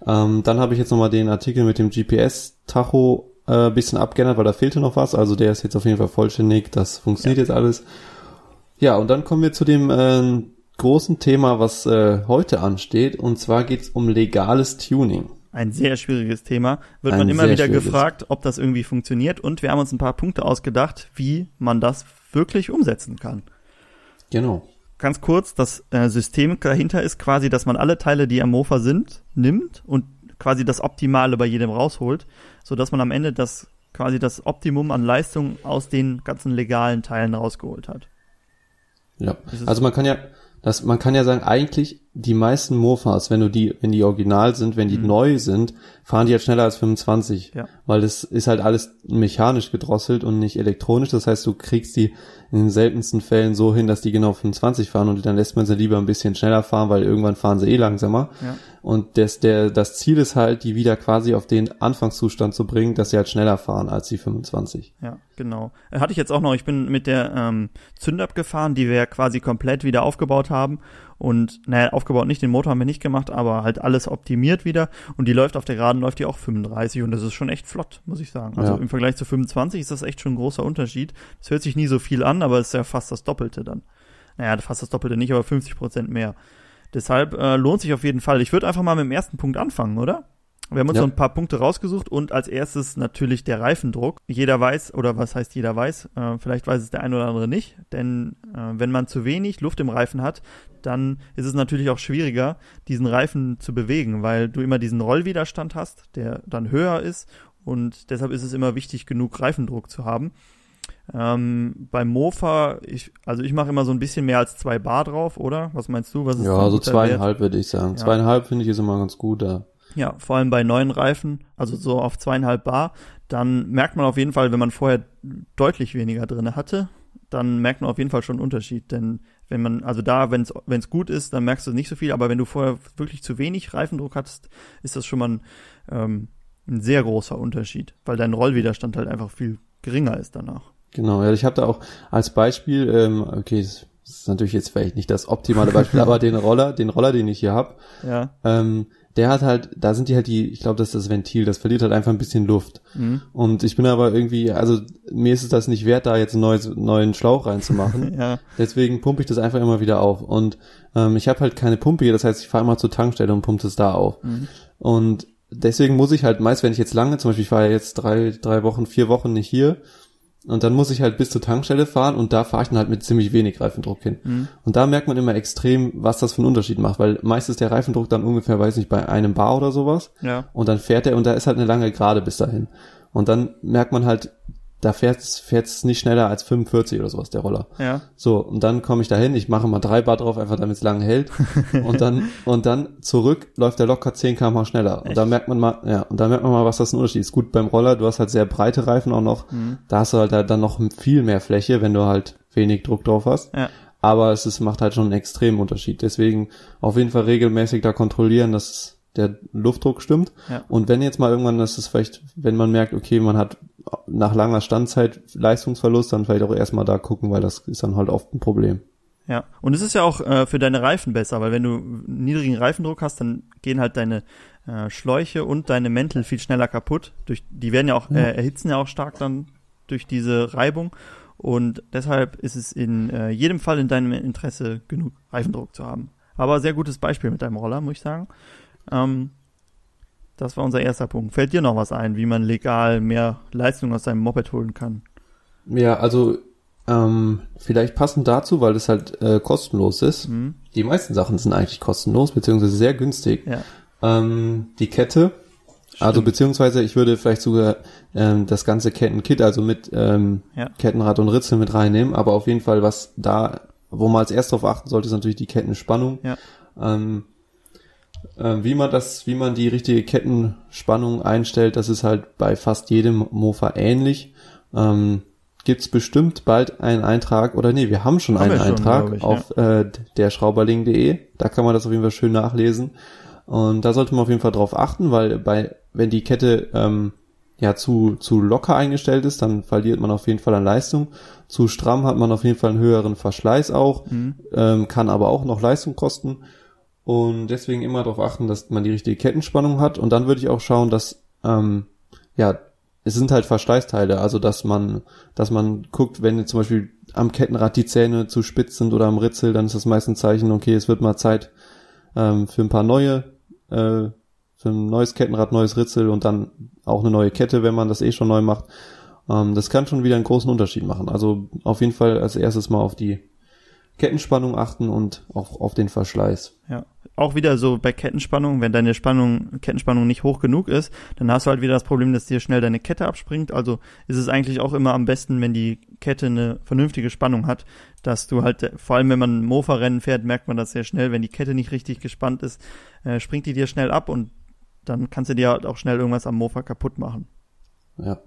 Ähm, dann habe ich jetzt nochmal den Artikel mit dem GPS-Tacho äh, bisschen abgeändert, weil da fehlte noch was. Also der ist jetzt auf jeden Fall vollständig. Das funktioniert ja. jetzt alles. Ja, und dann kommen wir zu dem äh, großen Thema, was äh, heute ansteht. Und zwar geht es um legales Tuning. Ein sehr schwieriges Thema. Wird ein man immer wieder gefragt, ob das irgendwie funktioniert. Und wir haben uns ein paar Punkte ausgedacht, wie man das wirklich umsetzen kann. Genau. Ganz kurz, das äh, System dahinter ist quasi, dass man alle Teile, die am Mofa sind, nimmt und quasi das Optimale bei jedem rausholt, so dass man am Ende das quasi das Optimum an Leistung aus den ganzen legalen Teilen rausgeholt hat. Ja, also man kann ja, das, man kann ja sagen, eigentlich die meisten Mofas, wenn du die, wenn die original sind, wenn die mhm. neu sind, fahren die halt schneller als 25. Ja. Weil das ist halt alles mechanisch gedrosselt und nicht elektronisch. Das heißt, du kriegst die in den seltensten Fällen so hin, dass die genau 25 fahren und dann lässt man sie lieber ein bisschen schneller fahren, weil irgendwann fahren sie eh langsamer. Ja. Und das, der, das Ziel ist halt, die wieder quasi auf den Anfangszustand zu bringen, dass sie halt schneller fahren als die 25. Ja, genau. Äh, hatte ich jetzt auch noch, ich bin mit der ähm, Zündab gefahren, die wir quasi komplett wieder aufgebaut haben. Und naja, aufgebaut nicht, den Motor haben wir nicht gemacht, aber halt alles optimiert wieder. Und die läuft auf der Geraden, läuft die auch 35 und das ist schon echt flott, muss ich sagen. Also ja. im Vergleich zu 25 ist das echt schon ein großer Unterschied. Es hört sich nie so viel an, aber es ist ja fast das Doppelte dann. Naja, fast das Doppelte nicht, aber 50 Prozent mehr. Deshalb äh, lohnt sich auf jeden Fall. Ich würde einfach mal mit dem ersten Punkt anfangen, oder? Wir haben uns ja. so ein paar Punkte rausgesucht und als erstes natürlich der Reifendruck. Jeder weiß, oder was heißt jeder weiß, äh, vielleicht weiß es der eine oder andere nicht, denn äh, wenn man zu wenig Luft im Reifen hat, dann ist es natürlich auch schwieriger, diesen Reifen zu bewegen, weil du immer diesen Rollwiderstand hast, der dann höher ist und deshalb ist es immer wichtig, genug Reifendruck zu haben. Ähm, beim Mofa, ich, also ich mache immer so ein bisschen mehr als zwei Bar drauf, oder? Was meinst du? Was ist ja, so zweieinhalb würde ich sagen. Ja. Zweieinhalb finde ich ist immer ganz gut da. Ja, vor allem bei neuen Reifen, also so auf zweieinhalb Bar, dann merkt man auf jeden Fall, wenn man vorher deutlich weniger drinne hatte, dann merkt man auf jeden Fall schon einen Unterschied. Denn wenn man, also da, wenn es gut ist, dann merkst du nicht so viel, aber wenn du vorher wirklich zu wenig Reifendruck hattest, ist das schon mal ein, ähm, ein sehr großer Unterschied, weil dein Rollwiderstand halt einfach viel geringer ist danach. Genau, ja, ich habe da auch als Beispiel, ähm, okay, das ist natürlich jetzt vielleicht nicht das optimale Beispiel, aber den Roller, den Roller, den ich hier hab, ja. ähm, der hat halt, da sind die halt die, ich glaube, das ist das Ventil, das verliert halt einfach ein bisschen Luft. Mhm. Und ich bin aber irgendwie, also mir ist es das nicht wert, da jetzt einen neues, neuen Schlauch reinzumachen. ja. Deswegen pumpe ich das einfach immer wieder auf. Und ähm, ich habe halt keine Pumpe hier, das heißt, ich fahre immer zur Tankstelle und pumpe es da auf. Mhm. Und deswegen muss ich halt meist, wenn ich jetzt lange, zum Beispiel ich war ja jetzt drei, drei Wochen, vier Wochen nicht hier, und dann muss ich halt bis zur Tankstelle fahren und da fahre ich dann halt mit ziemlich wenig Reifendruck hin. Mhm. Und da merkt man immer extrem, was das für einen Unterschied macht, weil meist ist der Reifendruck dann ungefähr, weiß nicht, bei einem Bar oder sowas. Ja. Und dann fährt er und da ist halt eine lange Gerade bis dahin. Und dann merkt man halt, da fährt es nicht schneller als 45 oder sowas, der Roller. Ja. So, und dann komme ich dahin, ich mache mal drei Bar drauf, einfach damit es lange hält. und dann, und dann zurück läuft der locker 10 km schneller. Echt? Und da merkt man mal, ja, und da merkt man mal, was das ein Unterschied ist. Gut, beim Roller, du hast halt sehr breite Reifen auch noch. Mhm. Da hast du halt dann noch viel mehr Fläche, wenn du halt wenig Druck drauf hast. Ja. Aber es ist, macht halt schon einen extremen Unterschied. Deswegen auf jeden Fall regelmäßig da kontrollieren, dass der Luftdruck stimmt. Ja. Und wenn jetzt mal irgendwann, das ist vielleicht, wenn man merkt, okay, man hat nach langer Standzeit Leistungsverlust, dann vielleicht auch erstmal da gucken, weil das ist dann halt oft ein Problem. Ja, und es ist ja auch äh, für deine Reifen besser, weil wenn du niedrigen Reifendruck hast, dann gehen halt deine äh, Schläuche und deine Mäntel viel schneller kaputt. Durch, die werden ja auch, ja. Äh, erhitzen ja auch stark dann durch diese Reibung. Und deshalb ist es in äh, jedem Fall in deinem Interesse, genug Reifendruck zu haben. Aber sehr gutes Beispiel mit deinem Roller, muss ich sagen. Ähm, das war unser erster Punkt. Fällt dir noch was ein, wie man legal mehr Leistung aus seinem Moped holen kann? Ja, also ähm, vielleicht passend dazu, weil es halt äh, kostenlos ist. Mhm. Die meisten Sachen sind eigentlich kostenlos, beziehungsweise sehr günstig. Ja. Ähm, die Kette, also beziehungsweise ich würde vielleicht sogar ähm, das ganze Kettenkit, also mit ähm, Ja. Kettenrad und Ritzel mit reinnehmen, aber auf jeden Fall, was da, wo man als erstes drauf achten sollte, ist natürlich die Kettenspannung. Ja. Ähm, äh, wie man das, wie man die richtige Kettenspannung einstellt, das ist halt bei fast jedem Mofa ähnlich. Ähm, gibt's bestimmt bald einen Eintrag, oder nee, wir haben schon Haben einen schon, Eintrag ich, auf äh, der Schrauberling.de. Da kann man das auf jeden Fall schön nachlesen. Und da sollte man auf jeden Fall drauf achten, weil bei, wenn die Kette ähm, ja zu, zu locker eingestellt ist, dann verliert man auf jeden Fall an Leistung. Zu stramm hat man auf jeden Fall einen höheren Verschleiß auch, ähm, kann aber auch noch Leistung kosten. Und deswegen immer darauf achten, dass man die richtige Kettenspannung hat. Und dann würde ich auch schauen, dass ähm, ja es sind halt Verschleißteile, also dass man, dass man guckt, wenn zum Beispiel am Kettenrad die Zähne zu spitz sind oder am Ritzel, dann ist das meistens ein Zeichen, okay, es wird mal Zeit ähm, für ein paar neue, äh, für ein neues Kettenrad, neues Ritzel und dann auch eine neue Kette, wenn man das eh schon neu macht. Ähm, das kann schon wieder einen großen Unterschied machen. Also auf jeden Fall als erstes mal auf die Kettenspannung achten und auch auf den Verschleiß. Ja. Auch wieder so bei Kettenspannung, wenn deine Spannung, Kettenspannung nicht hoch genug ist, dann hast du halt wieder das Problem, dass dir schnell deine Kette abspringt. Also ist es eigentlich auch immer am besten, wenn die Kette eine vernünftige Spannung hat, dass du halt, vor allem wenn man Mofa-Rennen fährt, merkt man das sehr schnell, wenn die Kette nicht richtig gespannt ist, äh, springt die dir schnell ab und dann kannst du dir halt auch schnell irgendwas am Mofa kaputt machen. Ja.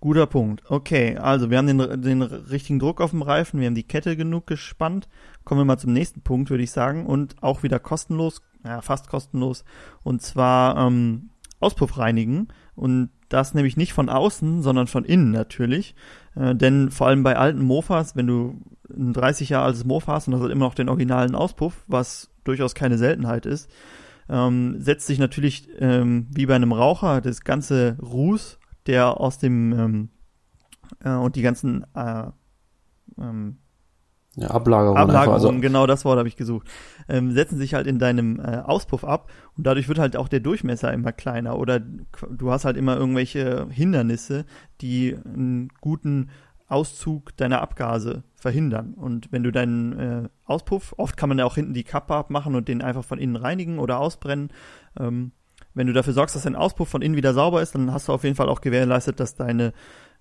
Guter Punkt. Okay, also wir haben den, den richtigen Druck auf dem Reifen, wir haben die Kette genug gespannt. Kommen wir mal zum nächsten Punkt, würde ich sagen. Und auch wieder kostenlos, ja, fast kostenlos. Und zwar ähm, Auspuff reinigen. Und das nämlich nicht von außen, sondern von innen natürlich. Äh, denn vor allem bei alten Mofas, wenn du ein 30 Jahre altes Mofa hast und das hat immer noch den originalen Auspuff, was durchaus keine Seltenheit ist, ähm, setzt sich natürlich ähm, wie bei einem Raucher das ganze Ruß, der aus dem ähm, äh, und die ganzen äh, ähm, Ja, Ablagerung einfach. Ablagerungen, Also, genau das Wort habe ich gesucht, ähm, setzen sich halt in deinem äh, Auspuff ab und dadurch wird halt auch der Durchmesser immer kleiner oder du hast halt immer irgendwelche Hindernisse, die einen guten Auszug deiner Abgase verhindern. Und wenn du deinen äh, Auspuff, oft kann man ja auch hinten die Kappe abmachen und den einfach von innen reinigen oder ausbrennen. Ähm, wenn du dafür sorgst, dass dein Auspuff von innen wieder sauber ist, dann hast du auf jeden Fall auch gewährleistet, dass deine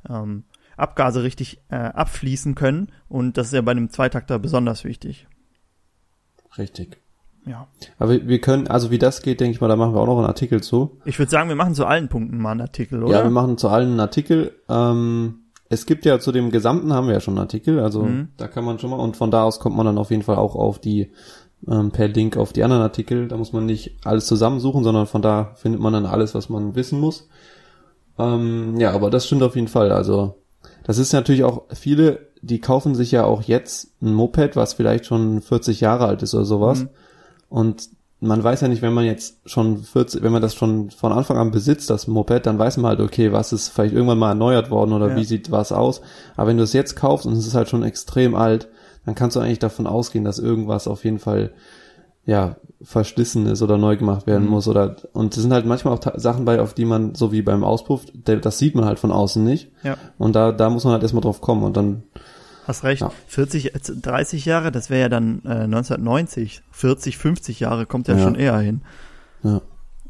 ähm, Abgase richtig äh, abfließen können. Und das ist ja bei einem Zweitakter besonders wichtig. richtig. Ja. Aber wir- wir können, also wie das geht, denke ich mal, da machen wir auch noch einen Artikel zu. Ich würde sagen, wir machen zu allen Punkten mal einen Artikel, oder? Ja, wir machen zu allen einen Artikel. Ähm, es gibt ja zu dem Gesamten haben wir ja schon einen Artikel, also Mhm. da kann man schon mal, und von da aus kommt man dann auf jeden Fall auch auf die, ähm, per Link auf die anderen Artikel. Da muss man nicht alles zusammensuchen, sondern von da findet man dann alles, was man wissen muss. Ähm, ja, aber das stimmt auf jeden Fall. Also, das ist natürlich auch, viele, die kaufen sich ja auch jetzt ein Moped, was vielleicht schon 40 Jahre alt ist oder sowas. Mhm. Und man weiß ja nicht, wenn man jetzt schon 40, wenn man das schon von Anfang an besitzt, das Moped, dann weiß man halt, okay, was ist vielleicht irgendwann mal erneuert worden oder Ja. wie sieht was aus. Aber wenn du es jetzt kaufst und es ist halt schon extrem alt, dann kannst du eigentlich davon ausgehen, dass irgendwas auf jeden Fall, ja, verschlissen ist oder neu gemacht werden Mhm. muss oder, und es sind halt manchmal auch Sachen bei, auf die man, so wie beim Auspuff, der, das sieht man halt von außen nicht. Ja. Und da, da muss man halt erstmal drauf kommen und dann, Hast recht. Ja. 40, äh, 30 Jahre, das wäre ja dann äh, 1990. 40, 50 Jahre kommt ja, Ja. schon eher hin. ja.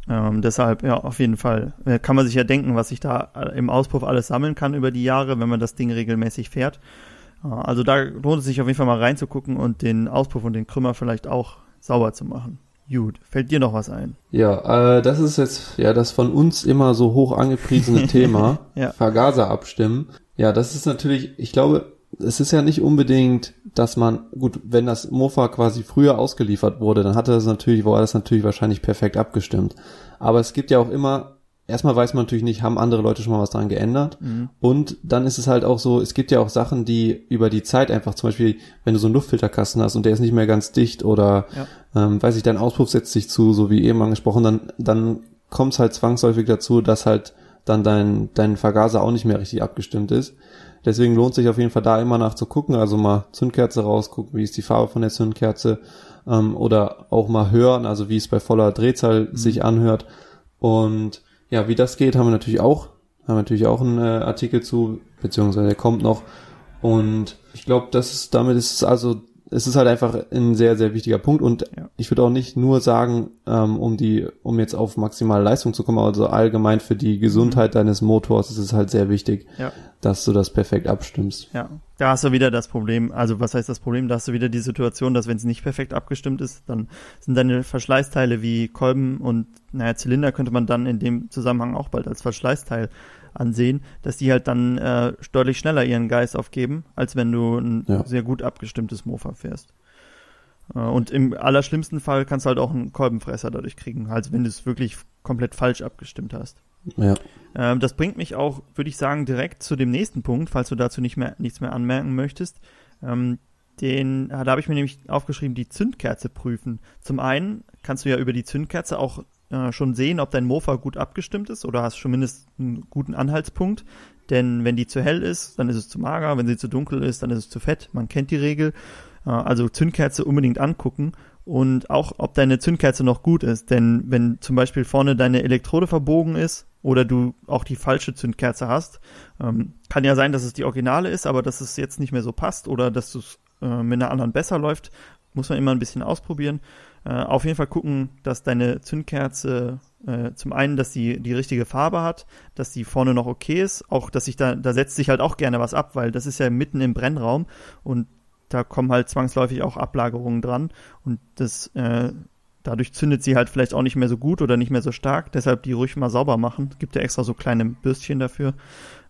Ähm, deshalb, ja, auf jeden Fall. Äh, kann man sich ja denken, was sich da äh, im Auspuff alles sammeln kann über die Jahre, wenn man das Ding regelmäßig fährt. Also da lohnt es sich auf jeden Fall mal reinzugucken und den Auspuff und den Krümmer vielleicht auch sauber zu machen. Gut, fällt dir noch was ein? Ja, äh, das ist jetzt ja das von uns immer so hoch angepriesene Thema, Ja. Vergaser abstimmen. Ja, das ist natürlich, ich glaube, es ist ja nicht unbedingt, dass man, gut, wenn das Mofa quasi früher ausgeliefert wurde, dann hatte das natürlich, war das natürlich wahrscheinlich perfekt abgestimmt. Aber es gibt ja auch immer, erstmal weiß man natürlich nicht, haben andere Leute schon mal was dran geändert. Und dann ist es halt auch so, es gibt ja auch Sachen, die über die Zeit einfach, zum Beispiel, wenn du so einen Luftfilterkasten hast und der ist nicht mehr ganz dicht oder, ähm, weiß ich, dein Auspuff setzt sich zu, so wie eben angesprochen, dann, dann kommt es halt zwangsläufig dazu, dass halt dann dein, dein Vergaser auch nicht mehr richtig abgestimmt ist. Deswegen lohnt sich auf jeden Fall da immer nach zu gucken, also mal Zündkerze rausgucken, wie ist die Farbe von der Zündkerze ähm, oder auch mal hören, also wie es bei voller Drehzahl mhm. sich anhört. Und ja, wie das geht, haben wir natürlich auch, haben wir natürlich auch einen äh, Artikel zu, beziehungsweise der kommt noch. Und ich glaube, das ist, damit ist es also es ist halt einfach ein sehr, sehr wichtiger Punkt und ja. ich würde auch nicht nur sagen, ähm, um die, um jetzt auf maximale Leistung zu kommen, also allgemein für die Gesundheit mhm. deines Motors ist es halt sehr wichtig, ja. dass du das perfekt abstimmst. Ja, da hast du wieder das Problem, also was heißt das Problem? Da hast du wieder die Situation, dass wenn es nicht perfekt abgestimmt ist, dann sind deine Verschleißteile wie Kolben und naja, Zylinder könnte man dann in dem Zusammenhang auch bald als Verschleißteil ansehen, dass die halt dann äh, deutlich schneller ihren Geist aufgeben, als wenn du ein ja. sehr gut abgestimmtes Mofa fährst. Äh, und im allerschlimmsten Fall kannst du halt auch einen Kolbenfresser dadurch kriegen, also wenn du es wirklich komplett falsch abgestimmt hast. Ja. Ähm, das bringt mich auch, würde ich sagen, direkt zu dem nächsten Punkt, falls du dazu nicht mehr nichts mehr anmerken möchtest. Ähm, den, da habe ich mir nämlich aufgeschrieben, die Zündkerze prüfen. Zum einen kannst du ja über die Zündkerze auch äh, schon sehen, ob dein Mofa gut abgestimmt ist oder hast schon mindestens einen guten Anhaltspunkt. Denn wenn die zu hell ist, dann ist es zu mager. Wenn sie zu dunkel ist, dann ist es zu fett. Man kennt die Regel. Äh, also Zündkerze unbedingt angucken und auch, ob deine Zündkerze noch gut ist. Denn wenn zum Beispiel vorne deine Elektrode verbogen ist oder du auch die falsche Zündkerze hast, ähm, kann ja sein, dass es die Originale ist, aber dass es jetzt nicht mehr so passt oder dass es äh, mit einer anderen besser läuft, muss man immer ein bisschen ausprobieren. Äh, auf jeden Fall gucken, dass deine Zündkerze äh, zum einen, dass sie die richtige Farbe hat, dass die vorne noch okay ist, auch dass sich da, da setzt sich halt auch gerne was ab, weil das ist ja mitten im Brennraum und da kommen halt zwangsläufig auch Ablagerungen dran und das äh, dadurch zündet sie halt vielleicht auch nicht mehr so gut oder nicht mehr so stark, deshalb die ruhig mal sauber machen. Gibt ja extra so kleine Bürstchen dafür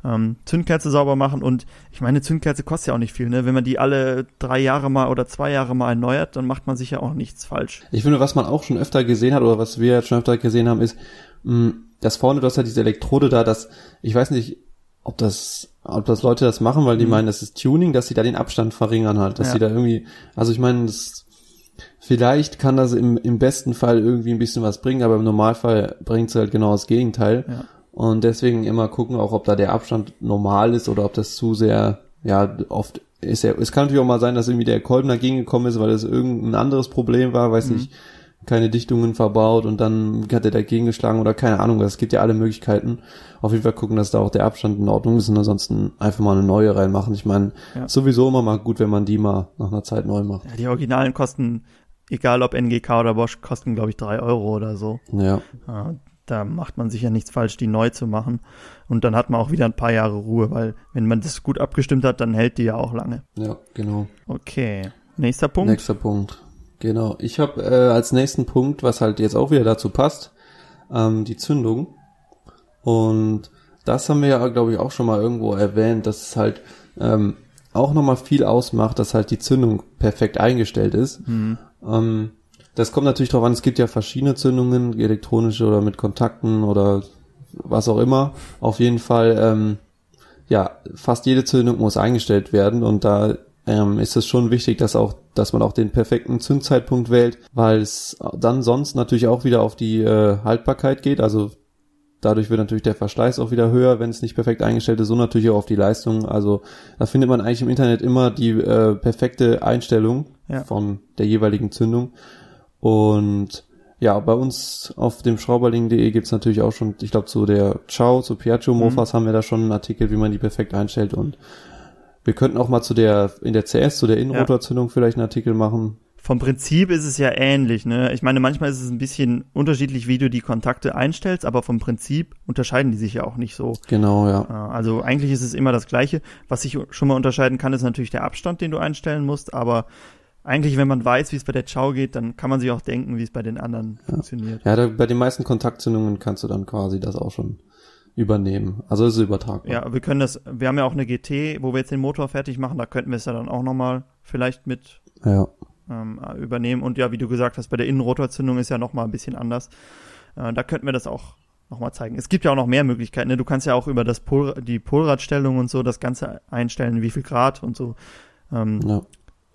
ähm, Zündkerze sauber machen und ich meine, Zündkerze kostet ja auch nicht viel, ne? Wenn man die alle drei Jahre mal oder zwei Jahre mal erneuert, dann macht man sich ja auch nichts falsch. Ich finde, was man auch schon öfter gesehen hat oder was wir jetzt schon öfter gesehen haben, ist, mh, dass vorne, du hast ja diese Elektrode da, dass, ich weiß nicht, ob das, ob das Leute das machen, weil die mhm. meinen, das ist Tuning, dass sie da den Abstand verringern halt, dass ja. sie da irgendwie, also ich meine, das, vielleicht kann das im, im besten Fall irgendwie ein bisschen was bringen, aber im Normalfall bringt es halt genau das Gegenteil. Ja. Und deswegen immer gucken, auch ob da der Abstand normal ist oder ob das zu sehr, ja, oft ist ja, es kann natürlich auch mal sein, dass irgendwie der Kolben dagegen gekommen ist, weil es irgendein anderes Problem war, weiß mhm. nicht, keine Dichtungen verbaut und dann hat er dagegen geschlagen oder keine Ahnung, es gibt ja alle Möglichkeiten. Auf jeden Fall gucken, dass da auch der Abstand in Ordnung ist und ansonsten einfach mal eine neue reinmachen. Ich meine, ja. sowieso immer mal gut, wenn man die mal nach einer Zeit neu macht. Ja, die Originalen kosten, egal ob NGK oder Bosch, kosten glaube ich drei Euro oder so. Ja. ja da macht man sicher nichts falsch, die neu zu machen. Und dann hat man auch wieder ein paar Jahre Ruhe, weil wenn man das gut abgestimmt hat, dann hält die ja auch lange. Ja, genau. Okay. Nächster Punkt. Nächster Punkt. Genau. Ich habe äh, als nächsten Punkt, was halt jetzt auch wieder dazu passt, ähm, die Zündung. Und das haben wir ja, glaube ich, auch schon mal irgendwo erwähnt, dass es halt ähm, auch nochmal viel ausmacht, dass halt die Zündung perfekt eingestellt ist. Mhm. Ähm, das kommt natürlich darauf an, es gibt ja verschiedene Zündungen, elektronische oder mit Kontakten oder was auch immer. Auf jeden Fall, ähm, ja, fast jede Zündung muss eingestellt werden und da ähm, ist es schon wichtig, dass auch, dass man auch den perfekten Zündzeitpunkt wählt, weil es dann sonst natürlich auch wieder auf die äh, Haltbarkeit geht. Also dadurch wird natürlich der Verschleiß auch wieder höher, wenn es nicht perfekt eingestellt ist, so natürlich auch auf die Leistung. Also da findet man eigentlich im Internet immer die äh, perfekte Einstellung ja. von der jeweiligen Zündung. Und ja, bei uns auf dem Schrauberling.de gibt's natürlich auch schon, ich glaube, zu der Ciao, zu Piaggio Mofas mhm. haben wir da schon einen Artikel, wie man die perfekt einstellt und wir könnten auch mal zu der, in der CS, zu der Innenrotorzündung ja. vielleicht einen Artikel machen. Vom Prinzip ist es ja ähnlich, ne? Ich meine, manchmal ist es ein bisschen unterschiedlich, wie du die Kontakte einstellst, aber vom Prinzip unterscheiden die sich ja auch nicht so. Genau, ja. Also eigentlich ist es immer das Gleiche. Was sich schon mal unterscheiden kann, ist natürlich der Abstand, den du einstellen musst, aber eigentlich, wenn man weiß, wie es bei der Chow geht, dann kann man sich auch denken, wie es bei den anderen ja. funktioniert. Ja, da, bei den meisten Kontaktzündungen kannst du dann quasi das auch schon übernehmen. Also ist es übertragbar. Ja, wir können das, wir haben ja auch eine GT, wo wir jetzt den Motor fertig machen, da könnten wir es ja dann auch nochmal vielleicht mit ja. ähm, übernehmen. Und ja, wie du gesagt hast, bei der Innenrotorzündung ist ja nochmal ein bisschen anders. Äh, da könnten wir das auch nochmal zeigen. Es gibt ja auch noch mehr Möglichkeiten. Ne? Du kannst ja auch über das Pol die Polradstellung und so das Ganze einstellen, wie viel Grad und so. Ähm, ja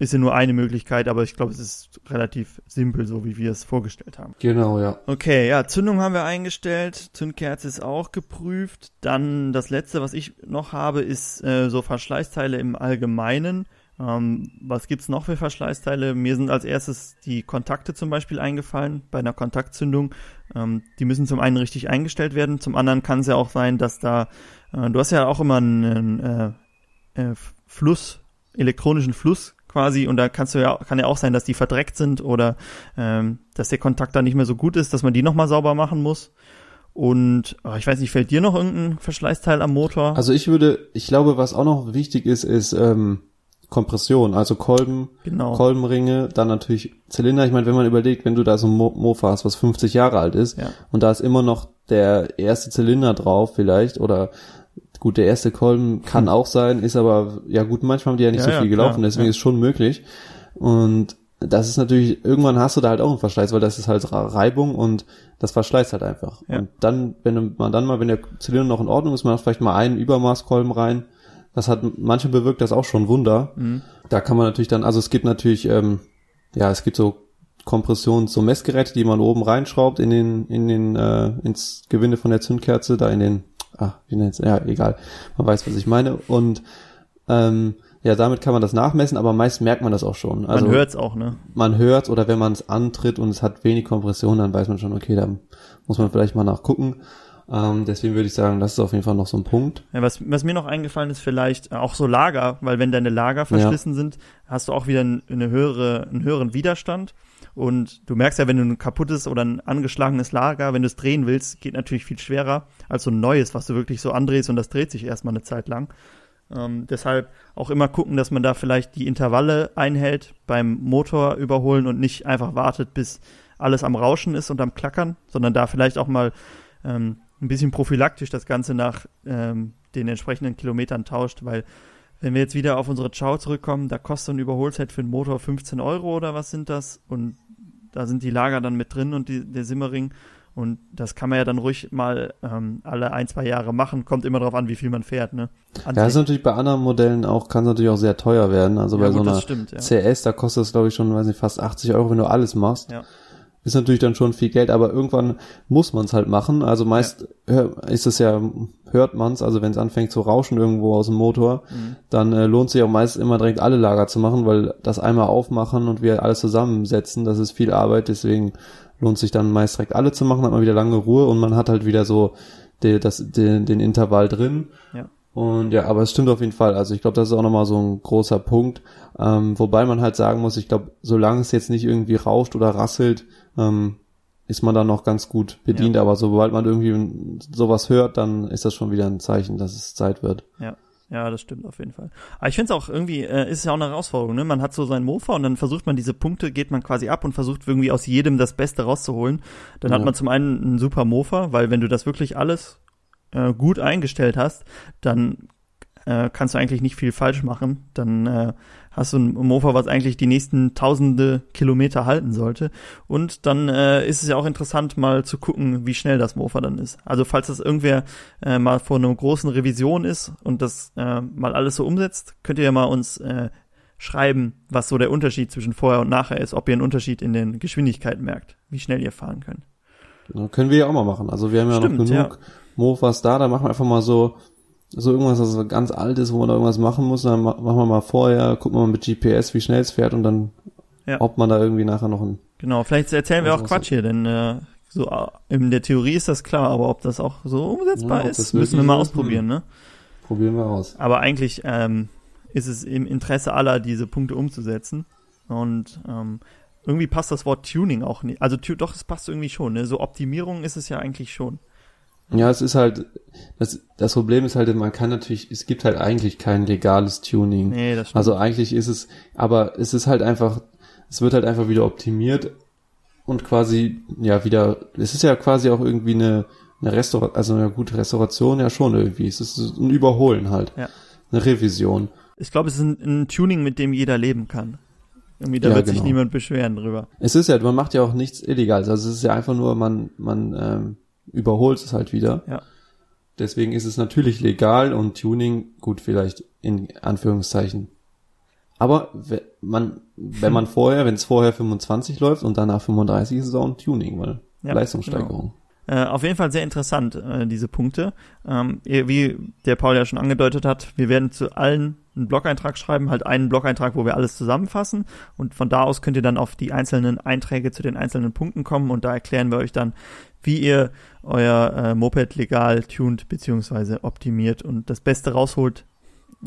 ist ja nur eine Möglichkeit, aber ich glaube, es ist relativ simpel, so wie wir es vorgestellt haben. Genau, ja. Okay, ja, Zündung haben wir eingestellt, Zündkerze ist auch geprüft. Dann das letzte, was ich noch habe, ist äh, so Verschleißteile im Allgemeinen. Ähm, was gibt's noch für Verschleißteile? Mir sind als erstes die Kontakte zum Beispiel eingefallen bei einer Kontaktzündung. Ähm, die müssen zum einen richtig eingestellt werden, zum anderen kann es ja auch sein, dass da, äh, du hast ja auch immer einen äh, äh, Fluss, elektronischen Fluss quasi und da kannst du ja kann ja auch sein, dass die verdreckt sind oder ähm, dass der Kontakt da nicht mehr so gut ist, dass man die nochmal sauber machen muss. Und oh, ich weiß nicht, fällt dir noch irgendein Verschleißteil am Motor? Also ich würde, ich glaube, was auch noch wichtig ist, ist ähm, Kompression, also Kolben, Genau. Kolbenringe, dann natürlich Zylinder. Ich meine, wenn man überlegt, wenn du da so ein Mo Mofa hast, was 50 Jahre alt ist, Ja. und da ist immer noch der erste Zylinder drauf vielleicht oder gut, der erste Kolben kann auch sein, ist aber, ja gut, manchmal haben die ja nicht Ja, so ja, viel gelaufen, klar, deswegen ja. ist schon möglich. Und das ist natürlich, irgendwann hast du da halt auch einen Verschleiß, weil das ist halt Reibung und das verschleißt halt einfach. Ja. Und dann, wenn du- man dann mal, wenn der Zylinder noch in Ordnung ist, man hat vielleicht mal einen Übermaßkolben rein, das hat, manche bewirkt das auch schon Wunder. Mhm. Da kann man natürlich dann, also es gibt natürlich, ähm, ja, es gibt so Kompressions, so Messgeräte, die man oben reinschraubt in den, in den, äh, ins Gewinde von der Zündkerze, da in den, ah, wie nennt's, ja, egal, man weiß, was ich meine. Und ähm, ja, damit kann man das nachmessen, aber meist merkt man das auch schon. Also man hört's auch, ne? man hört oder wenn man es antritt und es hat wenig Kompression, dann weiß man schon, okay, da muss man vielleicht mal nachgucken. Ähm, deswegen würde ich sagen, das ist auf jeden Fall noch so ein Punkt. Ja, was, was mir noch eingefallen ist, vielleicht äh, auch so Lager, weil wenn deine Lager verschlissen sind, hast du auch wieder ein, eine höhere, einen höheren Widerstand. Und du merkst ja, wenn du ein kaputtes oder ein angeschlagenes Lager, wenn du es drehen willst, geht natürlich viel schwerer als so ein neues, was du wirklich so andrehst und das dreht sich erstmal eine Zeit lang. Ähm, deshalb auch immer gucken, dass man da vielleicht die Intervalle einhält beim Motor überholen und nicht einfach wartet, bis alles am Rauschen ist und am Klackern, sondern da vielleicht auch mal ähm, ein bisschen prophylaktisch das Ganze nach ähm, den entsprechenden Kilometern tauscht, weil wenn wir jetzt wieder auf unsere Chow zurückkommen, da kostet so ein Überholset für den Motor 15 Euro oder was sind das? Und da sind die Lager dann mit drin und die, der Simmering. Und das kann man ja dann ruhig mal ähm, alle ein, zwei Jahre machen. Kommt immer darauf an, wie viel man fährt, ne? An Ja, das ist natürlich bei anderen Modellen auch, kann es natürlich auch sehr teuer werden. Also Ja, bei gut, so einer stimmt, ja. CS, da kostet es glaube ich schon, weiß nicht, fast 80 Euro, wenn du alles machst. Ja. Ist natürlich dann schon viel Geld, aber irgendwann muss man es halt machen. Also meist hör, ist es ja, hört man es, also wenn es anfängt zu rauschen irgendwo aus dem Motor, Mhm. dann äh, lohnt sich auch meist immer direkt alle Lager zu machen, weil das einmal aufmachen und wir alles zusammensetzen, das ist viel Arbeit, deswegen lohnt sich dann meist direkt alle zu machen, hat man wieder lange Ruhe und man hat halt wieder so die, das, den, den Intervall drin. Ja. Und ja, aber es stimmt auf jeden Fall. Also ich glaube, das ist auch nochmal so ein großer Punkt. Ähm, wobei man halt sagen muss, ich glaube, solange es jetzt nicht irgendwie rauscht oder rasselt, ähm, ist man dann noch ganz gut bedient. Aber sobald man irgendwie sowas hört, dann ist das schon wieder ein Zeichen, dass es Zeit wird. Ja. Ja, das stimmt auf jeden Fall. Aber ich finde es auch irgendwie, äh, ist es ja auch eine Herausforderung, ne? Man hat so seinen Mofa und dann versucht man diese Punkte, geht man quasi ab und versucht irgendwie aus jedem das Beste rauszuholen. Dann Ja. hat man zum einen einen super Mofa, weil wenn du das wirklich alles äh, gut eingestellt hast, dann äh, kannst du eigentlich nicht viel falsch machen. Dann äh, hast du ein Mofa, was eigentlich die nächsten tausende Kilometer halten sollte. Und dann äh, ist es ja auch interessant, mal zu gucken, wie schnell das Mofa dann ist. Also falls das irgendwer äh, mal vor einer großen Revision ist und das äh, mal alles so umsetzt, könnt ihr ja mal uns äh, schreiben, was so der Unterschied zwischen vorher und nachher ist, ob ihr einen Unterschied in den Geschwindigkeiten merkt, wie schnell ihr fahren könnt. Können wir ja auch mal machen. Also wir haben ja Stimmt, noch genug ja. Mofas da, da machen wir einfach mal so, so irgendwas, was ganz alt ist, wo man da irgendwas machen muss, dann ma- machen wir mal vorher, gucken wir mal mit GPS, wie schnell es fährt und dann, Ja. ob man da irgendwie nachher noch ein Genau, vielleicht erzählen wir Also auch Quatsch hier, denn äh, so äh, in der Theorie ist das klar, aber ob das auch so umsetzbar Ja, ist, müssen wir mal ausprobieren, ne? probieren wir aus. Aber eigentlich ähm, ist es im Interesse aller, diese Punkte umzusetzen. Und ähm, irgendwie passt das Wort Tuning auch nicht. Also doch, es passt irgendwie schon. Ne? So Optimierung ist es ja eigentlich schon. Ja, es ist halt, das, das Problem ist halt, man kann natürlich, es gibt halt eigentlich kein legales Tuning. Nee, das stimmt. Also eigentlich ist es, aber es ist halt einfach, es wird halt einfach wieder optimiert und quasi, ja, wieder, es ist ja quasi auch irgendwie eine, eine Restauration, also eine gute Restauration ja schon irgendwie. Es ist ein Überholen halt. Ja. Eine Revision. ich glaube, es ist ein, ein Tuning, mit dem jeder leben kann. Irgendwie, da Ja, wird sich genau. niemand beschweren drüber. Es ist ja, man macht ja auch nichts Illegales. Also es ist ja einfach nur, man, man ähm, überholt es halt wieder. Ja. Deswegen ist es natürlich legal und Tuning, gut, vielleicht in Anführungszeichen Aber we- man, wenn man vorher, wenn es vorher 25 läuft und danach 35 ist es auch ein Tuning, weil Ja, Leistungssteigerung. Äh, auf jeden Fall sehr interessant, äh, diese Punkte. Ähm, ihr- wie der Paul ja schon angedeutet hat, wir werden zu allen einen Blog-Eintrag schreiben, halt einen Blog-Eintrag, wo wir alles zusammenfassen und von da aus könnt ihr dann auf die einzelnen Einträge zu den einzelnen Punkten kommen und da erklären wir euch dann, wie ihr euer äh, Moped legal tunt bzw. optimiert und das Beste rausholt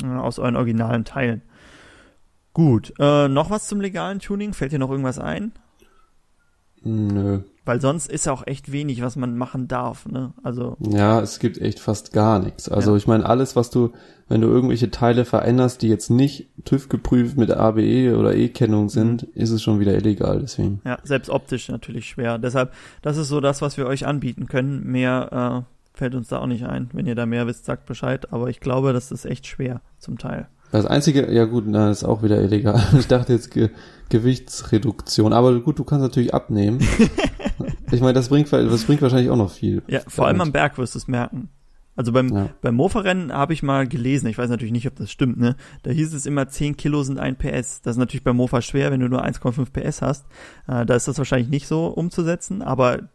äh, aus euren originalen Teilen. Gut, äh, noch was zum legalen Tuning? Fällt dir noch irgendwas ein? Nö. Weil sonst ist ja auch echt wenig, was man machen darf, ne? Also, Ja, es gibt echt fast gar nichts. Also Ja. ich meine, alles, was du, wenn du irgendwelche Teile veränderst, die jetzt nicht TÜV geprüft mit ABE oder E-Kennung sind, Mhm. ist es schon wieder illegal, deswegen. ja, selbst optisch natürlich schwer. Deshalb, das ist so das, was wir euch anbieten können. Mehr äh, fällt uns da auch nicht ein. Wenn ihr da mehr wisst, sagt Bescheid. Aber ich glaube, das ist echt schwer zum Teil. Das einzige, ja gut, na, ist auch wieder illegal. Ich dachte jetzt Ge Gewichtsreduktion, aber gut, du kannst natürlich abnehmen. ich meine, das bringt, das bringt wahrscheinlich auch noch viel. Ja, vor allem am Berg wirst du es merken. Also beim, Ja. beim Mofa-Rennen habe ich mal gelesen, ich weiß natürlich nicht, ob das stimmt, ne? Da hieß es immer 10 Kilo sind ein PS. Das ist natürlich beim Mofa schwer, wenn du nur 1,5 PS hast. Äh, da ist das wahrscheinlich nicht so umzusetzen, aber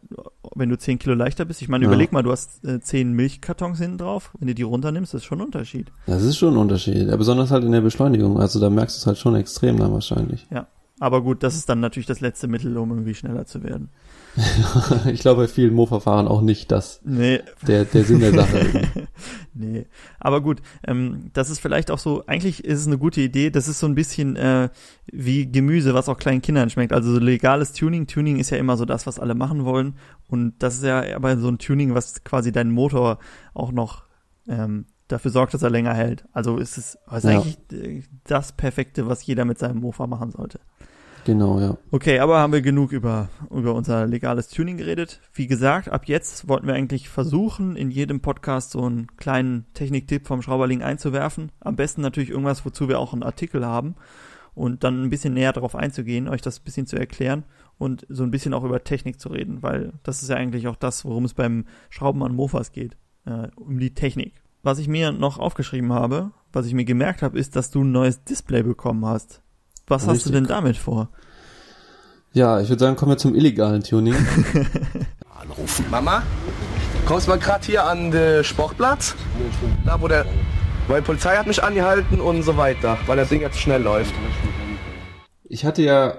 wenn du 10 Kilo leichter bist, ich meine, Ja. überleg mal, du hast äh, 10 Milchkartons hinten drauf, wenn du die runternimmst, das ist schon ein Unterschied. Das ist schon ein Unterschied. Ja, besonders halt in der Beschleunigung. Also da merkst du es halt schon extrem dann wahrscheinlich. Ja. Aber gut, das ist dann natürlich das letzte Mittel, um irgendwie schneller zu werden. ich glaube bei vielen Mofa-Fahrern auch nicht das. Nee, Der, der Sinn der Sache. nee. Aber gut, ähm, das ist vielleicht auch so, eigentlich ist es eine gute Idee, das ist so ein bisschen äh, wie Gemüse, was auch kleinen Kindern schmeckt. Also so legales Tuning. Tuning ist ja immer so das, was alle machen wollen. Und das ist ja aber so ein Tuning, was quasi deinen Motor auch noch ähm, dafür sorgt, dass er länger hält. Also ist es ist Ja. eigentlich äh, das Perfekte, was jeder mit seinem Mofa machen sollte. Genau, ja. Okay, aber haben wir genug über, über unser legales Tuning geredet. Wie gesagt, ab jetzt wollten wir eigentlich versuchen, in jedem Podcast so einen kleinen Techniktipp vom Schrauberling einzuwerfen. Am besten natürlich irgendwas, wozu wir auch einen Artikel haben und dann ein bisschen näher darauf einzugehen, euch das ein bisschen zu erklären und so ein bisschen auch über Technik zu reden, weil das ist ja eigentlich auch das, worum es beim Schrauben an Mofas geht, äh, um die Technik. Was ich mir noch aufgeschrieben habe, was ich mir gemerkt habe, ist, dass du ein neues Display bekommen hast. Was hast du Richtig. denn damit vor? Ja, ich würde sagen, kommen wir zum illegalen Tuning. anrufen. Mama, kommst mal gerade hier an den Sportplatz? Da, wo der. Weil die Polizei hat mich angehalten und so weiter, weil das Ding jetzt schnell läuft. Ich hatte ja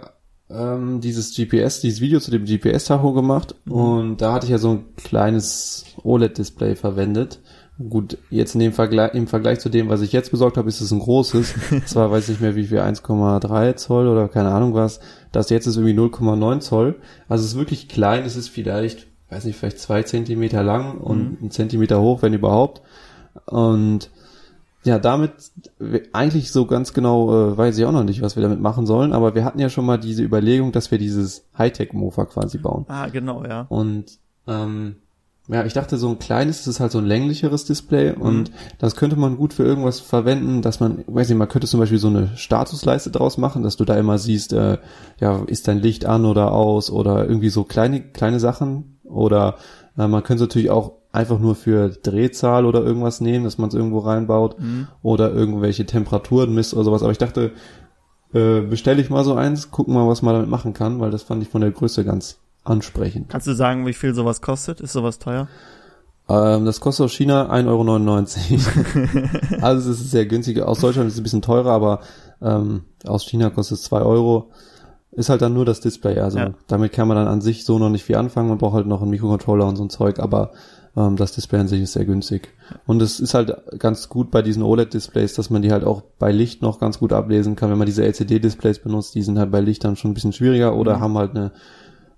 ähm, dieses GPS, dieses Video zu dem GPS-Tacho gemacht und da hatte ich ja so ein kleines OLED-Display verwendet. Gut, jetzt in dem Vergleich, im Vergleich zu dem, was ich jetzt besorgt habe, ist es ein großes. Zwar weiß ich nicht mehr wie viel, 1,3 Zoll oder keine Ahnung was. Das jetzt ist irgendwie 0,9 Zoll. Also es ist wirklich klein. Es ist vielleicht, weiß nicht, vielleicht zwei Zentimeter lang und ein Zentimeter hoch, wenn überhaupt. Und ja, damit eigentlich so ganz genau äh, weiß ich auch noch nicht, was wir damit machen sollen, aber wir hatten ja schon mal diese Überlegung, dass wir dieses Hightech-Mofa quasi bauen. Ah, genau, ja. Und ähm, ja, ich dachte, so ein kleines, das ist halt so ein länglicheres Display und das könnte man gut für irgendwas verwenden, dass man, weiß nicht, man könnte zum Beispiel so eine Statusleiste draus machen, dass du da immer siehst, äh, ja, ist dein Licht an oder aus oder irgendwie so kleine, kleine Sachen oder äh, man könnte es natürlich auch einfach nur für Drehzahl oder irgendwas nehmen, dass man es irgendwo reinbaut oder irgendwelche Temperaturen misst oder sowas. Aber ich dachte, äh, bestelle ich mal so eins, gucken mal, was man damit machen kann, weil das fand ich von der Größe ganz ansprechend. Kannst du sagen, wie viel sowas kostet? Ist sowas teuer? Ähm, das kostet aus China 1,99 Euro. also es ist sehr günstig. Aus Deutschland ist es ein bisschen teurer, aber ähm, aus China kostet es 2 Euro. Ist halt dann nur das Display. Also Ja. damit kann man dann an sich so noch nicht viel anfangen. Man braucht halt noch einen Mikrocontroller und so ein Zeug, aber ähm, das Display an sich ist sehr günstig. Und es ist halt ganz gut bei diesen OLED-Displays, dass man die halt auch bei Licht noch ganz gut ablesen kann. Wenn man diese LCD-Displays benutzt, die sind halt bei Licht dann schon ein bisschen schwieriger oder haben halt eine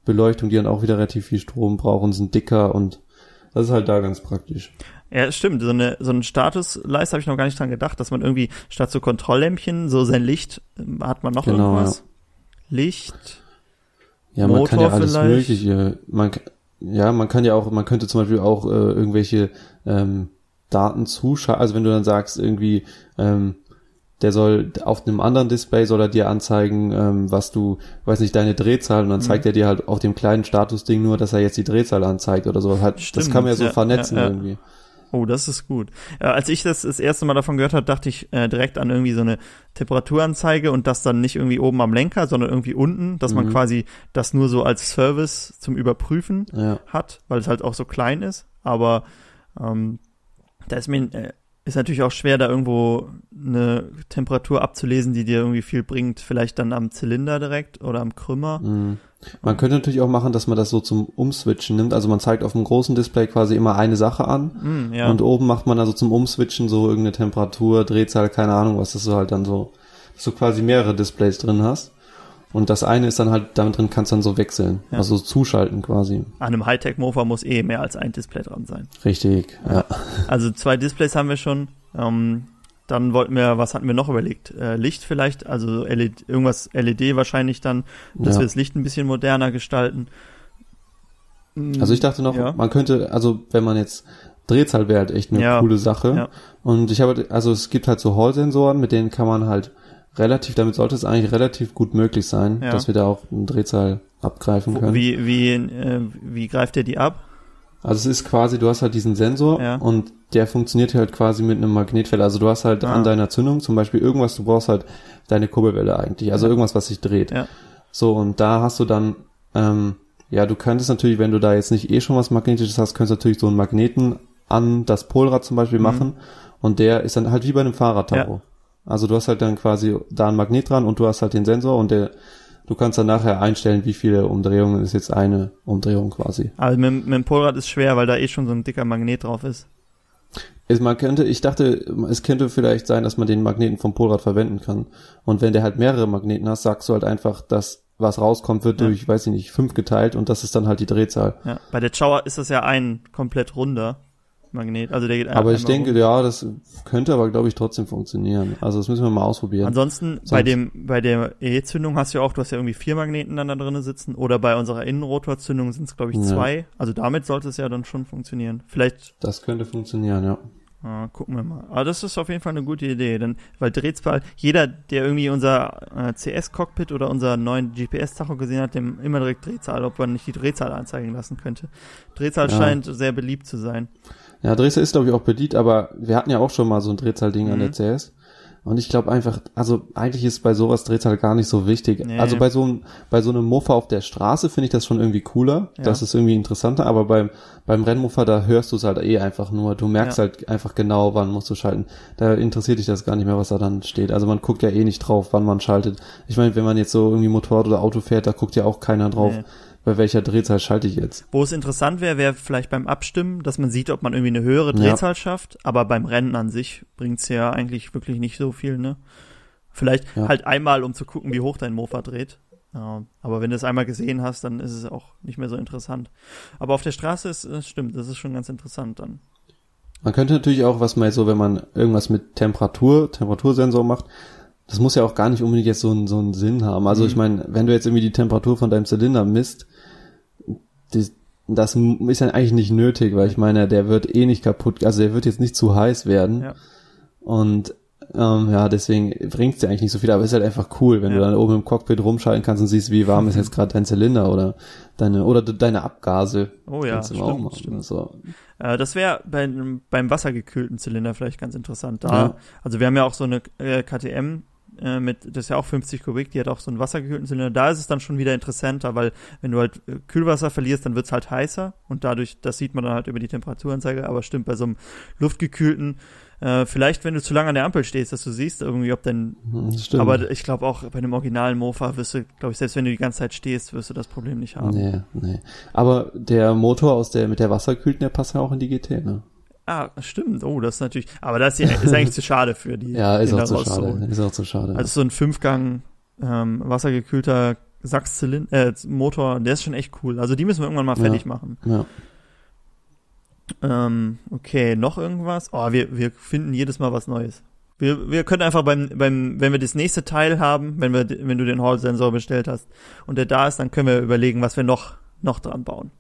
Beleuchtung, die dann auch wieder relativ viel Strom braucht und sind dicker und das ist halt da ganz praktisch. Ja, stimmt. So eine so ein Statusleiste habe ich noch gar nicht dran gedacht, dass man irgendwie statt so Kontrolllämpchen so sein Licht ähm, hat man noch Genau, irgendwas? Licht. Ja, man kann ja Motor alles vielleicht? Mögliche. Man, ja, man kann ja auch, man könnte zum Beispiel auch äh, irgendwelche ähm, Daten zuschalten. Also wenn du dann sagst, irgendwie, ähm, der soll auf einem anderen Display soll er dir anzeigen, ähm, was du, weiß nicht, deine Drehzahl und dann Mhm. zeigt er dir halt auf dem kleinen Statusding nur, dass er jetzt die Drehzahl anzeigt oder so. Halt, das Stimmt, kann man ja so ja, vernetzen ja, ja. irgendwie. Oh, das ist gut. Äh, als ich das das erste Mal davon gehört habe, dachte ich äh, direkt an irgendwie so eine Temperaturanzeige und das dann nicht irgendwie oben am Lenker, sondern irgendwie unten, dass man Mhm. quasi das nur so als Service zum Überprüfen Ja. hat, weil es halt auch so klein ist. Aber ähm, da ist mir äh, ist natürlich auch schwer, da irgendwo eine Temperatur abzulesen, die dir irgendwie viel bringt. Vielleicht dann am Zylinder direkt oder am Krümmer. Mhm. Man könnte natürlich auch machen, dass man das so zum Umswitchen nimmt. Also man zeigt auf dem großen Display quasi immer eine Sache an. Hm, ja. Und oben macht man also zum Umswitchen so irgendeine Temperatur, Drehzahl, keine Ahnung, was das so halt dann so, dass du quasi mehrere Displays drin hast. Und das eine ist dann halt, damit drin kannst du dann so wechseln. Ja. Also zuschalten quasi. An einem Hightech-Mofa muss eh mehr als ein Display dran sein. Richtig, ja. Also zwei Displays haben wir schon. Ähm, dann wollten wir, was hatten wir noch überlegt? Äh, Licht vielleicht, also LED, irgendwas LED wahrscheinlich dann, dass Ja. wir das Licht ein bisschen moderner gestalten. Mm, Also ich dachte noch, Ja. man könnte, also wenn man jetzt Drehzahl wäre halt echt eine coole Sache. Und ich habe, also es gibt halt so Hall-Sensoren, mit denen kann man halt relativ, damit sollte es eigentlich relativ gut möglich sein, Ja. dass wir da auch eine Drehzahl abgreifen können. Wie, wie, äh, wie greift ihr die ab? Also es ist quasi, du hast halt diesen Sensor Ja. und der funktioniert halt quasi mit einem Magnetfeld. Also du hast halt Ah. an deiner Zündung zum Beispiel irgendwas, du brauchst halt deine Kurbelwelle eigentlich, also irgendwas, was sich dreht. Ja. So, und da hast du dann, ähm, ja, du könntest natürlich, wenn du da jetzt nicht eh schon was Magnetisches hast, könntest du natürlich so einen Magneten an das Polrad zum Beispiel Mhm. machen und der ist dann halt wie bei einem Fahrradtacho. Also du hast halt dann quasi da ein Magnet dran und du hast halt den Sensor und der, du kannst dann nachher einstellen, wie viele Umdrehungen ist jetzt eine Umdrehung quasi. Also mit, mit dem Polrad ist schwer, weil da eh schon so ein dicker Magnet drauf ist. Es, man könnte, ich dachte, es könnte vielleicht sein, dass man den Magneten vom Polrad verwenden kann. Und wenn der halt mehrere Magneten hast, sagst du halt einfach, dass was rauskommt, wird Ja. durch, weiß ich nicht, fünf geteilt und das ist dann halt die Drehzahl. Ja. Bei der Chower ist das ja ein komplett runder Magnet. Also der geht Aber ich denke, rum. ja, das könnte aber, glaube ich, trotzdem funktionieren. Also das müssen wir mal ausprobieren. Ansonsten bei dem bei der E-Zündung hast du ja auch, du hast ja irgendwie vier Magneten dann da drin sitzen oder bei unserer Innenrotorzündung sind es glaube ich Ja. zwei. Also damit sollte es ja dann schon funktionieren. Vielleicht das könnte funktionieren, ja. Ah, gucken wir mal. Aber das ist auf jeden Fall eine gute Idee, denn weil Drehzahl, jeder, der irgendwie unser äh, CS-Cockpit oder unseren neuen GPS-Tacho gesehen hat, dem immer direkt Drehzahl, ob man nicht die Drehzahl anzeigen lassen könnte. Drehzahl Ja. scheint sehr beliebt zu sein. Ja, Dresden ist, glaube ich, auch beliebt, aber wir hatten ja auch schon mal so ein Drehzahlding an Mhm. der CS. Und ich glaube einfach, also eigentlich ist bei sowas Drehzahl gar nicht so wichtig. Nee. Also bei so einem, bei so einem Mofa auf der Straße finde ich das schon irgendwie cooler. Ja. Das ist irgendwie interessanter, aber beim, beim Rennmofa, da hörst du es halt eh einfach nur. Du merkst Ja. halt einfach genau, wann musst du schalten. Da interessiert dich das gar nicht mehr, was da dann steht. Also man guckt ja eh nicht drauf, wann man schaltet. Ich meine, wenn man jetzt so irgendwie Motorrad oder Auto fährt, da guckt ja auch keiner drauf, Nee. Bei welcher Drehzahl schalte ich jetzt. Wo es interessant wäre, wäre vielleicht beim Abstimmen, dass man sieht, ob man irgendwie eine höhere Ja. Drehzahl schafft, aber beim Rennen an sich bringt's ja eigentlich wirklich nicht so viel, ne? Vielleicht Ja. halt einmal, um zu gucken, wie hoch dein Mofa dreht. Ja, aber wenn du es einmal gesehen hast, dann ist es auch nicht mehr so interessant. Aber auf der Straße ist, das stimmt, das ist schon ganz interessant dann. Man könnte natürlich auch, was man jetzt so, wenn man irgendwas mit Temperatur, Temperatursensor macht, das muss ja auch gar nicht unbedingt jetzt so einen, so einen Sinn haben. Also Mhm. ich meine, wenn du jetzt irgendwie die Temperatur von deinem Zylinder misst, das m- ist ja eigentlich nicht nötig, weil ich meine, der wird eh nicht kaputt, also der wird jetzt nicht zu heiß werden. Ja. Und ähm, ja, deswegen bringt's dir eigentlich nicht so viel, aber es ist halt einfach cool, wenn du Ja. dann oben im Cockpit rumschalten kannst und siehst, wie warm ist jetzt gerade dein Zylinder oder deine oder de- deine Abgase. Oh ja, du stimmt, stimmt. So. Äh, das wäre beim, beim wassergekühlten Zylinder vielleicht ganz interessant. Da, Ja. Also wir haben ja auch so eine äh, KTM äh, mit, das ist ja auch 50 Kubik, die hat auch so einen wassergekühlten Zylinder. Da ist es dann schon wieder interessanter, weil wenn du halt äh, Kühlwasser verlierst, dann wird's halt heißer und dadurch, das sieht man dann halt über die Temperaturanzeige, aber stimmt, bei so einem luftgekühlten, äh, vielleicht wenn du zu lange an der Ampel stehst, dass du siehst irgendwie, ob dein, Mhm, stimmt. aber ich glaube auch bei einem originalen Mofa wirst du, glaube ich, selbst wenn du die ganze Zeit stehst, wirst du das Problem nicht haben. Nee, nee. Aber der Motor aus der, mit der Wasserkühlten, der passt ja auch in die GT, ne? Ah, stimmt. Oh, das ist natürlich, aber das ist, ja- ist eigentlich zu schade für die. Ja, ist auch zu schade. Ist auch zu schade. Also so ein Fünfgang ähm, wassergekühlter Sachszylinder, äh, Motor, der ist schon echt cool. Also die müssen wir irgendwann mal Ja. fertig machen. ja. Ähm, okay, noch irgendwas? Oh, wir, wir finden jedes Mal was Neues. Wir, wir können einfach beim, beim, wenn wir das nächste Teil haben, wenn wir, wenn du den Hall-Sensor bestellt hast und der da ist, dann können wir überlegen, was wir noch, noch dran bauen.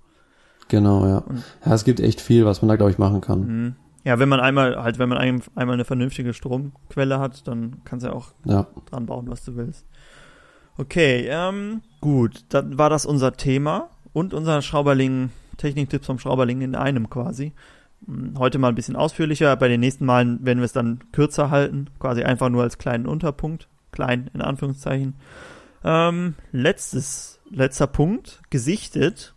Genau, ja. Und- Ja, es gibt echt viel, was man da, glaube ich, machen kann. Mhm. Ja, wenn man einmal, halt, wenn man ein, einmal eine vernünftige Stromquelle hat, dann kannst du ja auch Ja. dran bauen, was du willst. Okay, ähm, gut, dann war das unser Thema und unser Schrauberling, Techniktipps vom Schrauberling in einem quasi. Hm, Heute mal ein bisschen ausführlicher, bei den nächsten Malen werden wir es dann kürzer halten, quasi einfach nur als kleinen Unterpunkt, klein in Anführungszeichen. Ähm, letztes, letzter Punkt, gesichtet.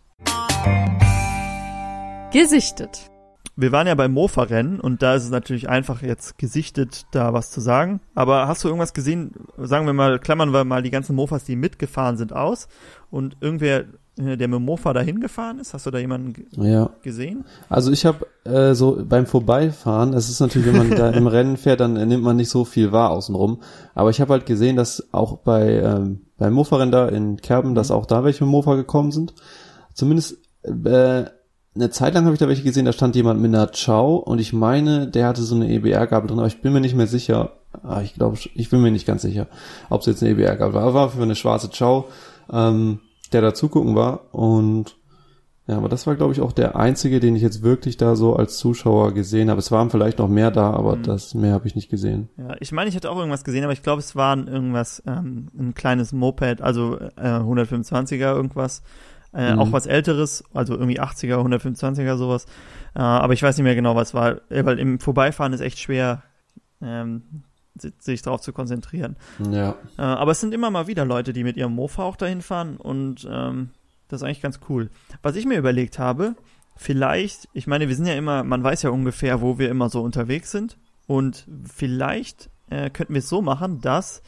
Gesichtet. Wir waren ja beim Mofa-Rennen und da ist es natürlich einfach jetzt gesichtet, da was zu sagen. Aber hast du irgendwas gesehen, sagen wir mal, klammern wir mal die ganzen Mofas, die mitgefahren sind, aus und irgendwer, äh, der mit dem Mofa dahin gefahren ist, hast du da jemanden Ja. gesehen? Also ich habe äh, so beim Vorbeifahren, es ist natürlich, wenn man da im Rennen fährt, dann nimmt man nicht so viel wahr außenrum. Aber ich habe halt gesehen, dass auch bei ähm, beim Mofa-Rennen da in Kerben, dass auch da welche mit Mofa gekommen sind. Zumindest äh, eine Zeit lang habe ich da welche gesehen, da stand jemand mit einer Chow und ich meine, der hatte so eine EBR-Gabel drin, aber ich bin mir nicht mehr sicher. Ah, ich glaube, ich bin mir nicht ganz sicher, ob es jetzt eine EBR-Gabel war. War für eine schwarze Chow, ähm, der da zugucken war und ja, aber das war, glaube ich, auch der einzige, den ich jetzt wirklich da so als Zuschauer gesehen habe. Es waren vielleicht noch mehr da, aber Mhm. das mehr habe ich nicht gesehen. Ja, ich meine, ich hätte auch irgendwas gesehen, aber ich glaube, es war ein irgendwas, ähm, ein kleines Moped, also äh, 125er irgendwas. Äh, Mhm. Auch was älteres, also irgendwie 80er, 125er sowas. Äh, aber ich weiß nicht mehr genau, was war, äh, weil im Vorbeifahren ist echt schwer, ähm, si- sich darauf zu konzentrieren. Ja. Äh, aber es sind immer mal wieder Leute, die mit ihrem Mofa auch dahin fahren und ähm, das ist eigentlich ganz cool. Was ich mir überlegt habe, vielleicht, ich meine, wir sind ja immer, man weiß ja ungefähr, wo wir immer so unterwegs sind und vielleicht äh, könnten wir es so machen, dass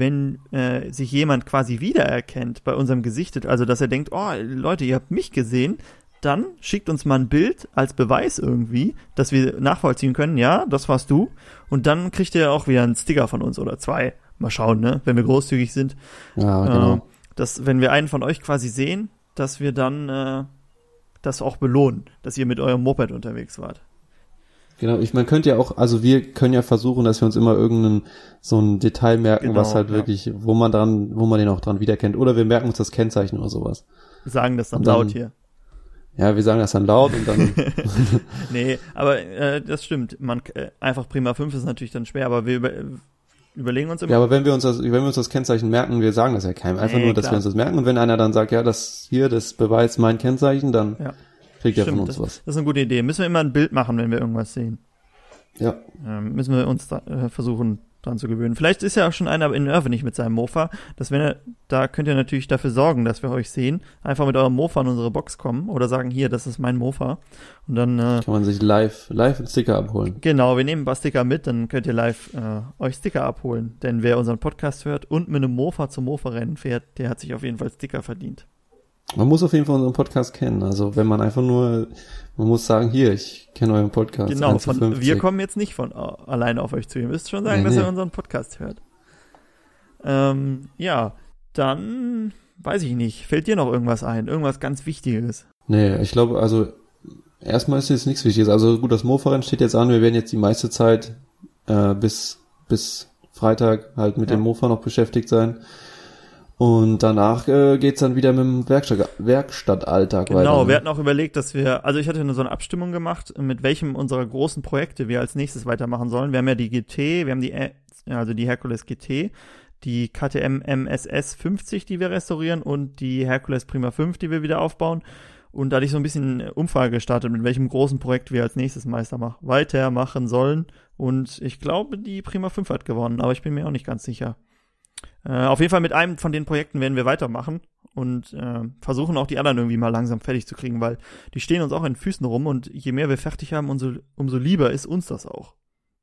wenn äh, sich jemand quasi wiedererkennt bei unserem Gesichtet, also dass er denkt, oh Leute, ihr habt mich gesehen, dann schickt uns mal ein Bild als Beweis irgendwie, dass wir nachvollziehen können, ja, das warst du. Und dann kriegt ihr auch wieder einen Sticker von uns oder zwei. Mal schauen, ne, wenn wir großzügig sind. Ja, genau. Äh, dass, wenn wir einen von euch quasi sehen, dass wir dann äh, das auch belohnen, dass ihr mit eurem Moped unterwegs wart. Genau, ich man könnte ja auch, also wir können ja versuchen, dass wir uns immer irgendeinen so ein Detail merken, Genau, was halt ja. wirklich, wo man dran, wo man den auch dran wiederkennt. Oder wir merken uns das Kennzeichen oder sowas. Sagen das dann, dann- laut hier. Ja, wir sagen das dann laut und dann, Nee, aber äh, das stimmt. Man äh, einfach Prima 5 ist natürlich dann schwer, aber wir über, überlegen uns immer. ja, aber wenn wir uns das, wenn wir uns das Kennzeichen merken, wir sagen das ja keinem. Einfach Nee, nur, dass klar. wir uns das merken und wenn einer dann sagt, ja, das hier, das beweist mein Kennzeichen, dann Ja. Kriegt er von uns das, was. das ist eine gute Idee. Müssen wir immer ein Bild machen, wenn wir irgendwas sehen. Ja. Ähm, müssen wir uns da, äh, versuchen dran zu gewöhnen. Vielleicht ist ja auch schon einer in Irvine mit seinem Mofa. Dass wenn er, da könnt ihr natürlich dafür sorgen, dass wir euch sehen. Einfach mit eurem Mofa in unsere Box kommen oder sagen, hier, das ist mein Mofa. Und dann, äh, Kann man sich live, live einen Sticker abholen. genau, wir nehmen ein paar Sticker mit, dann könnt ihr live äh, euch Sticker abholen. Denn wer unseren Podcast hört und mit einem Mofa zum Mofa-Rennen fährt, der hat sich auf jeden Fall Sticker verdient. Man muss auf jeden Fall unseren Podcast kennen. Also wenn man einfach nur, man muss sagen, hier, ich kenne euren Podcast. Genau, 1 zu von, 50. wir kommen jetzt nicht von äh, alleine auf euch zu. Ihr müsst schon sagen, Nee, dass nee. ihr unseren Podcast hört. Ähm, ja, dann weiß ich nicht. Fällt dir noch irgendwas ein? Irgendwas ganz Wichtiges? Nee, ich glaube, also erstmal ist jetzt nichts Wichtiges. Also gut, das Mofa-Rennen steht jetzt an. Wir werden jetzt die meiste Zeit äh, bis bis Freitag halt mit Ja. dem Mofa noch beschäftigt sein. Und danach äh, geht's dann wieder mit dem Werkstatt, Werkstattalltag Genau, weiter. wir ne? hatten auch überlegt, dass wir, also ich hatte eine, so eine Abstimmung gemacht, mit welchem unserer großen Projekte wir als nächstes weitermachen sollen. Wir haben ja die GT, wir haben die, Ä- also die Hercules GT, die KTM MSS 50, die wir restaurieren und die Hercules Prima 5, die wir wieder aufbauen. Und da hatte ich so ein bisschen Umfrage gestartet, mit welchem großen Projekt wir als nächstes Meister mach, weitermachen sollen. Und ich glaube, die Prima 5 hat gewonnen, aber ich bin mir auch nicht ganz sicher. Äh, auf jeden Fall mit einem von den Projekten werden wir weitermachen und äh, versuchen auch die anderen irgendwie mal langsam fertig zu kriegen, weil die stehen uns auch in den Füßen rum und je mehr wir fertig haben, umso, umso lieber ist uns das auch.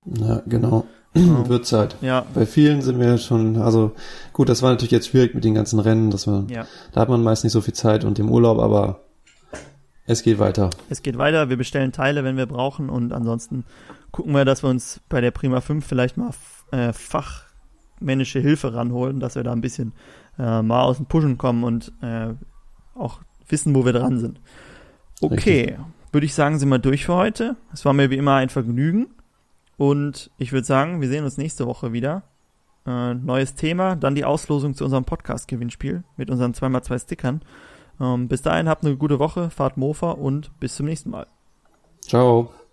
Ja, genau. Genau. Wird Zeit. Ja, Bei vielen sind wir schon, also gut, das war natürlich jetzt schwierig mit den ganzen Rennen, dass man, ja. da hat man meist nicht so viel Zeit und im Urlaub, aber es geht weiter. Es geht weiter, wir bestellen Teile, wenn wir brauchen und ansonsten gucken wir, dass wir uns bei der Prima 5 vielleicht mal äh, fachmännische Hilfe ranholen, dass wir da ein bisschen äh, mal aus dem Pushen kommen und äh, auch wissen, wo wir dran sind. Okay, würde ich sagen, sind wir durch für heute. Es war mir wie immer ein Vergnügen und ich würde sagen, wir sehen uns nächste Woche wieder. Äh, neues Thema, dann die Auslosung zu unserem Podcast-Gewinnspiel mit unseren 2x2 Stickern. Ähm, bis dahin habt eine gute Woche, fahrt Mofa und bis zum nächsten Mal. Ciao.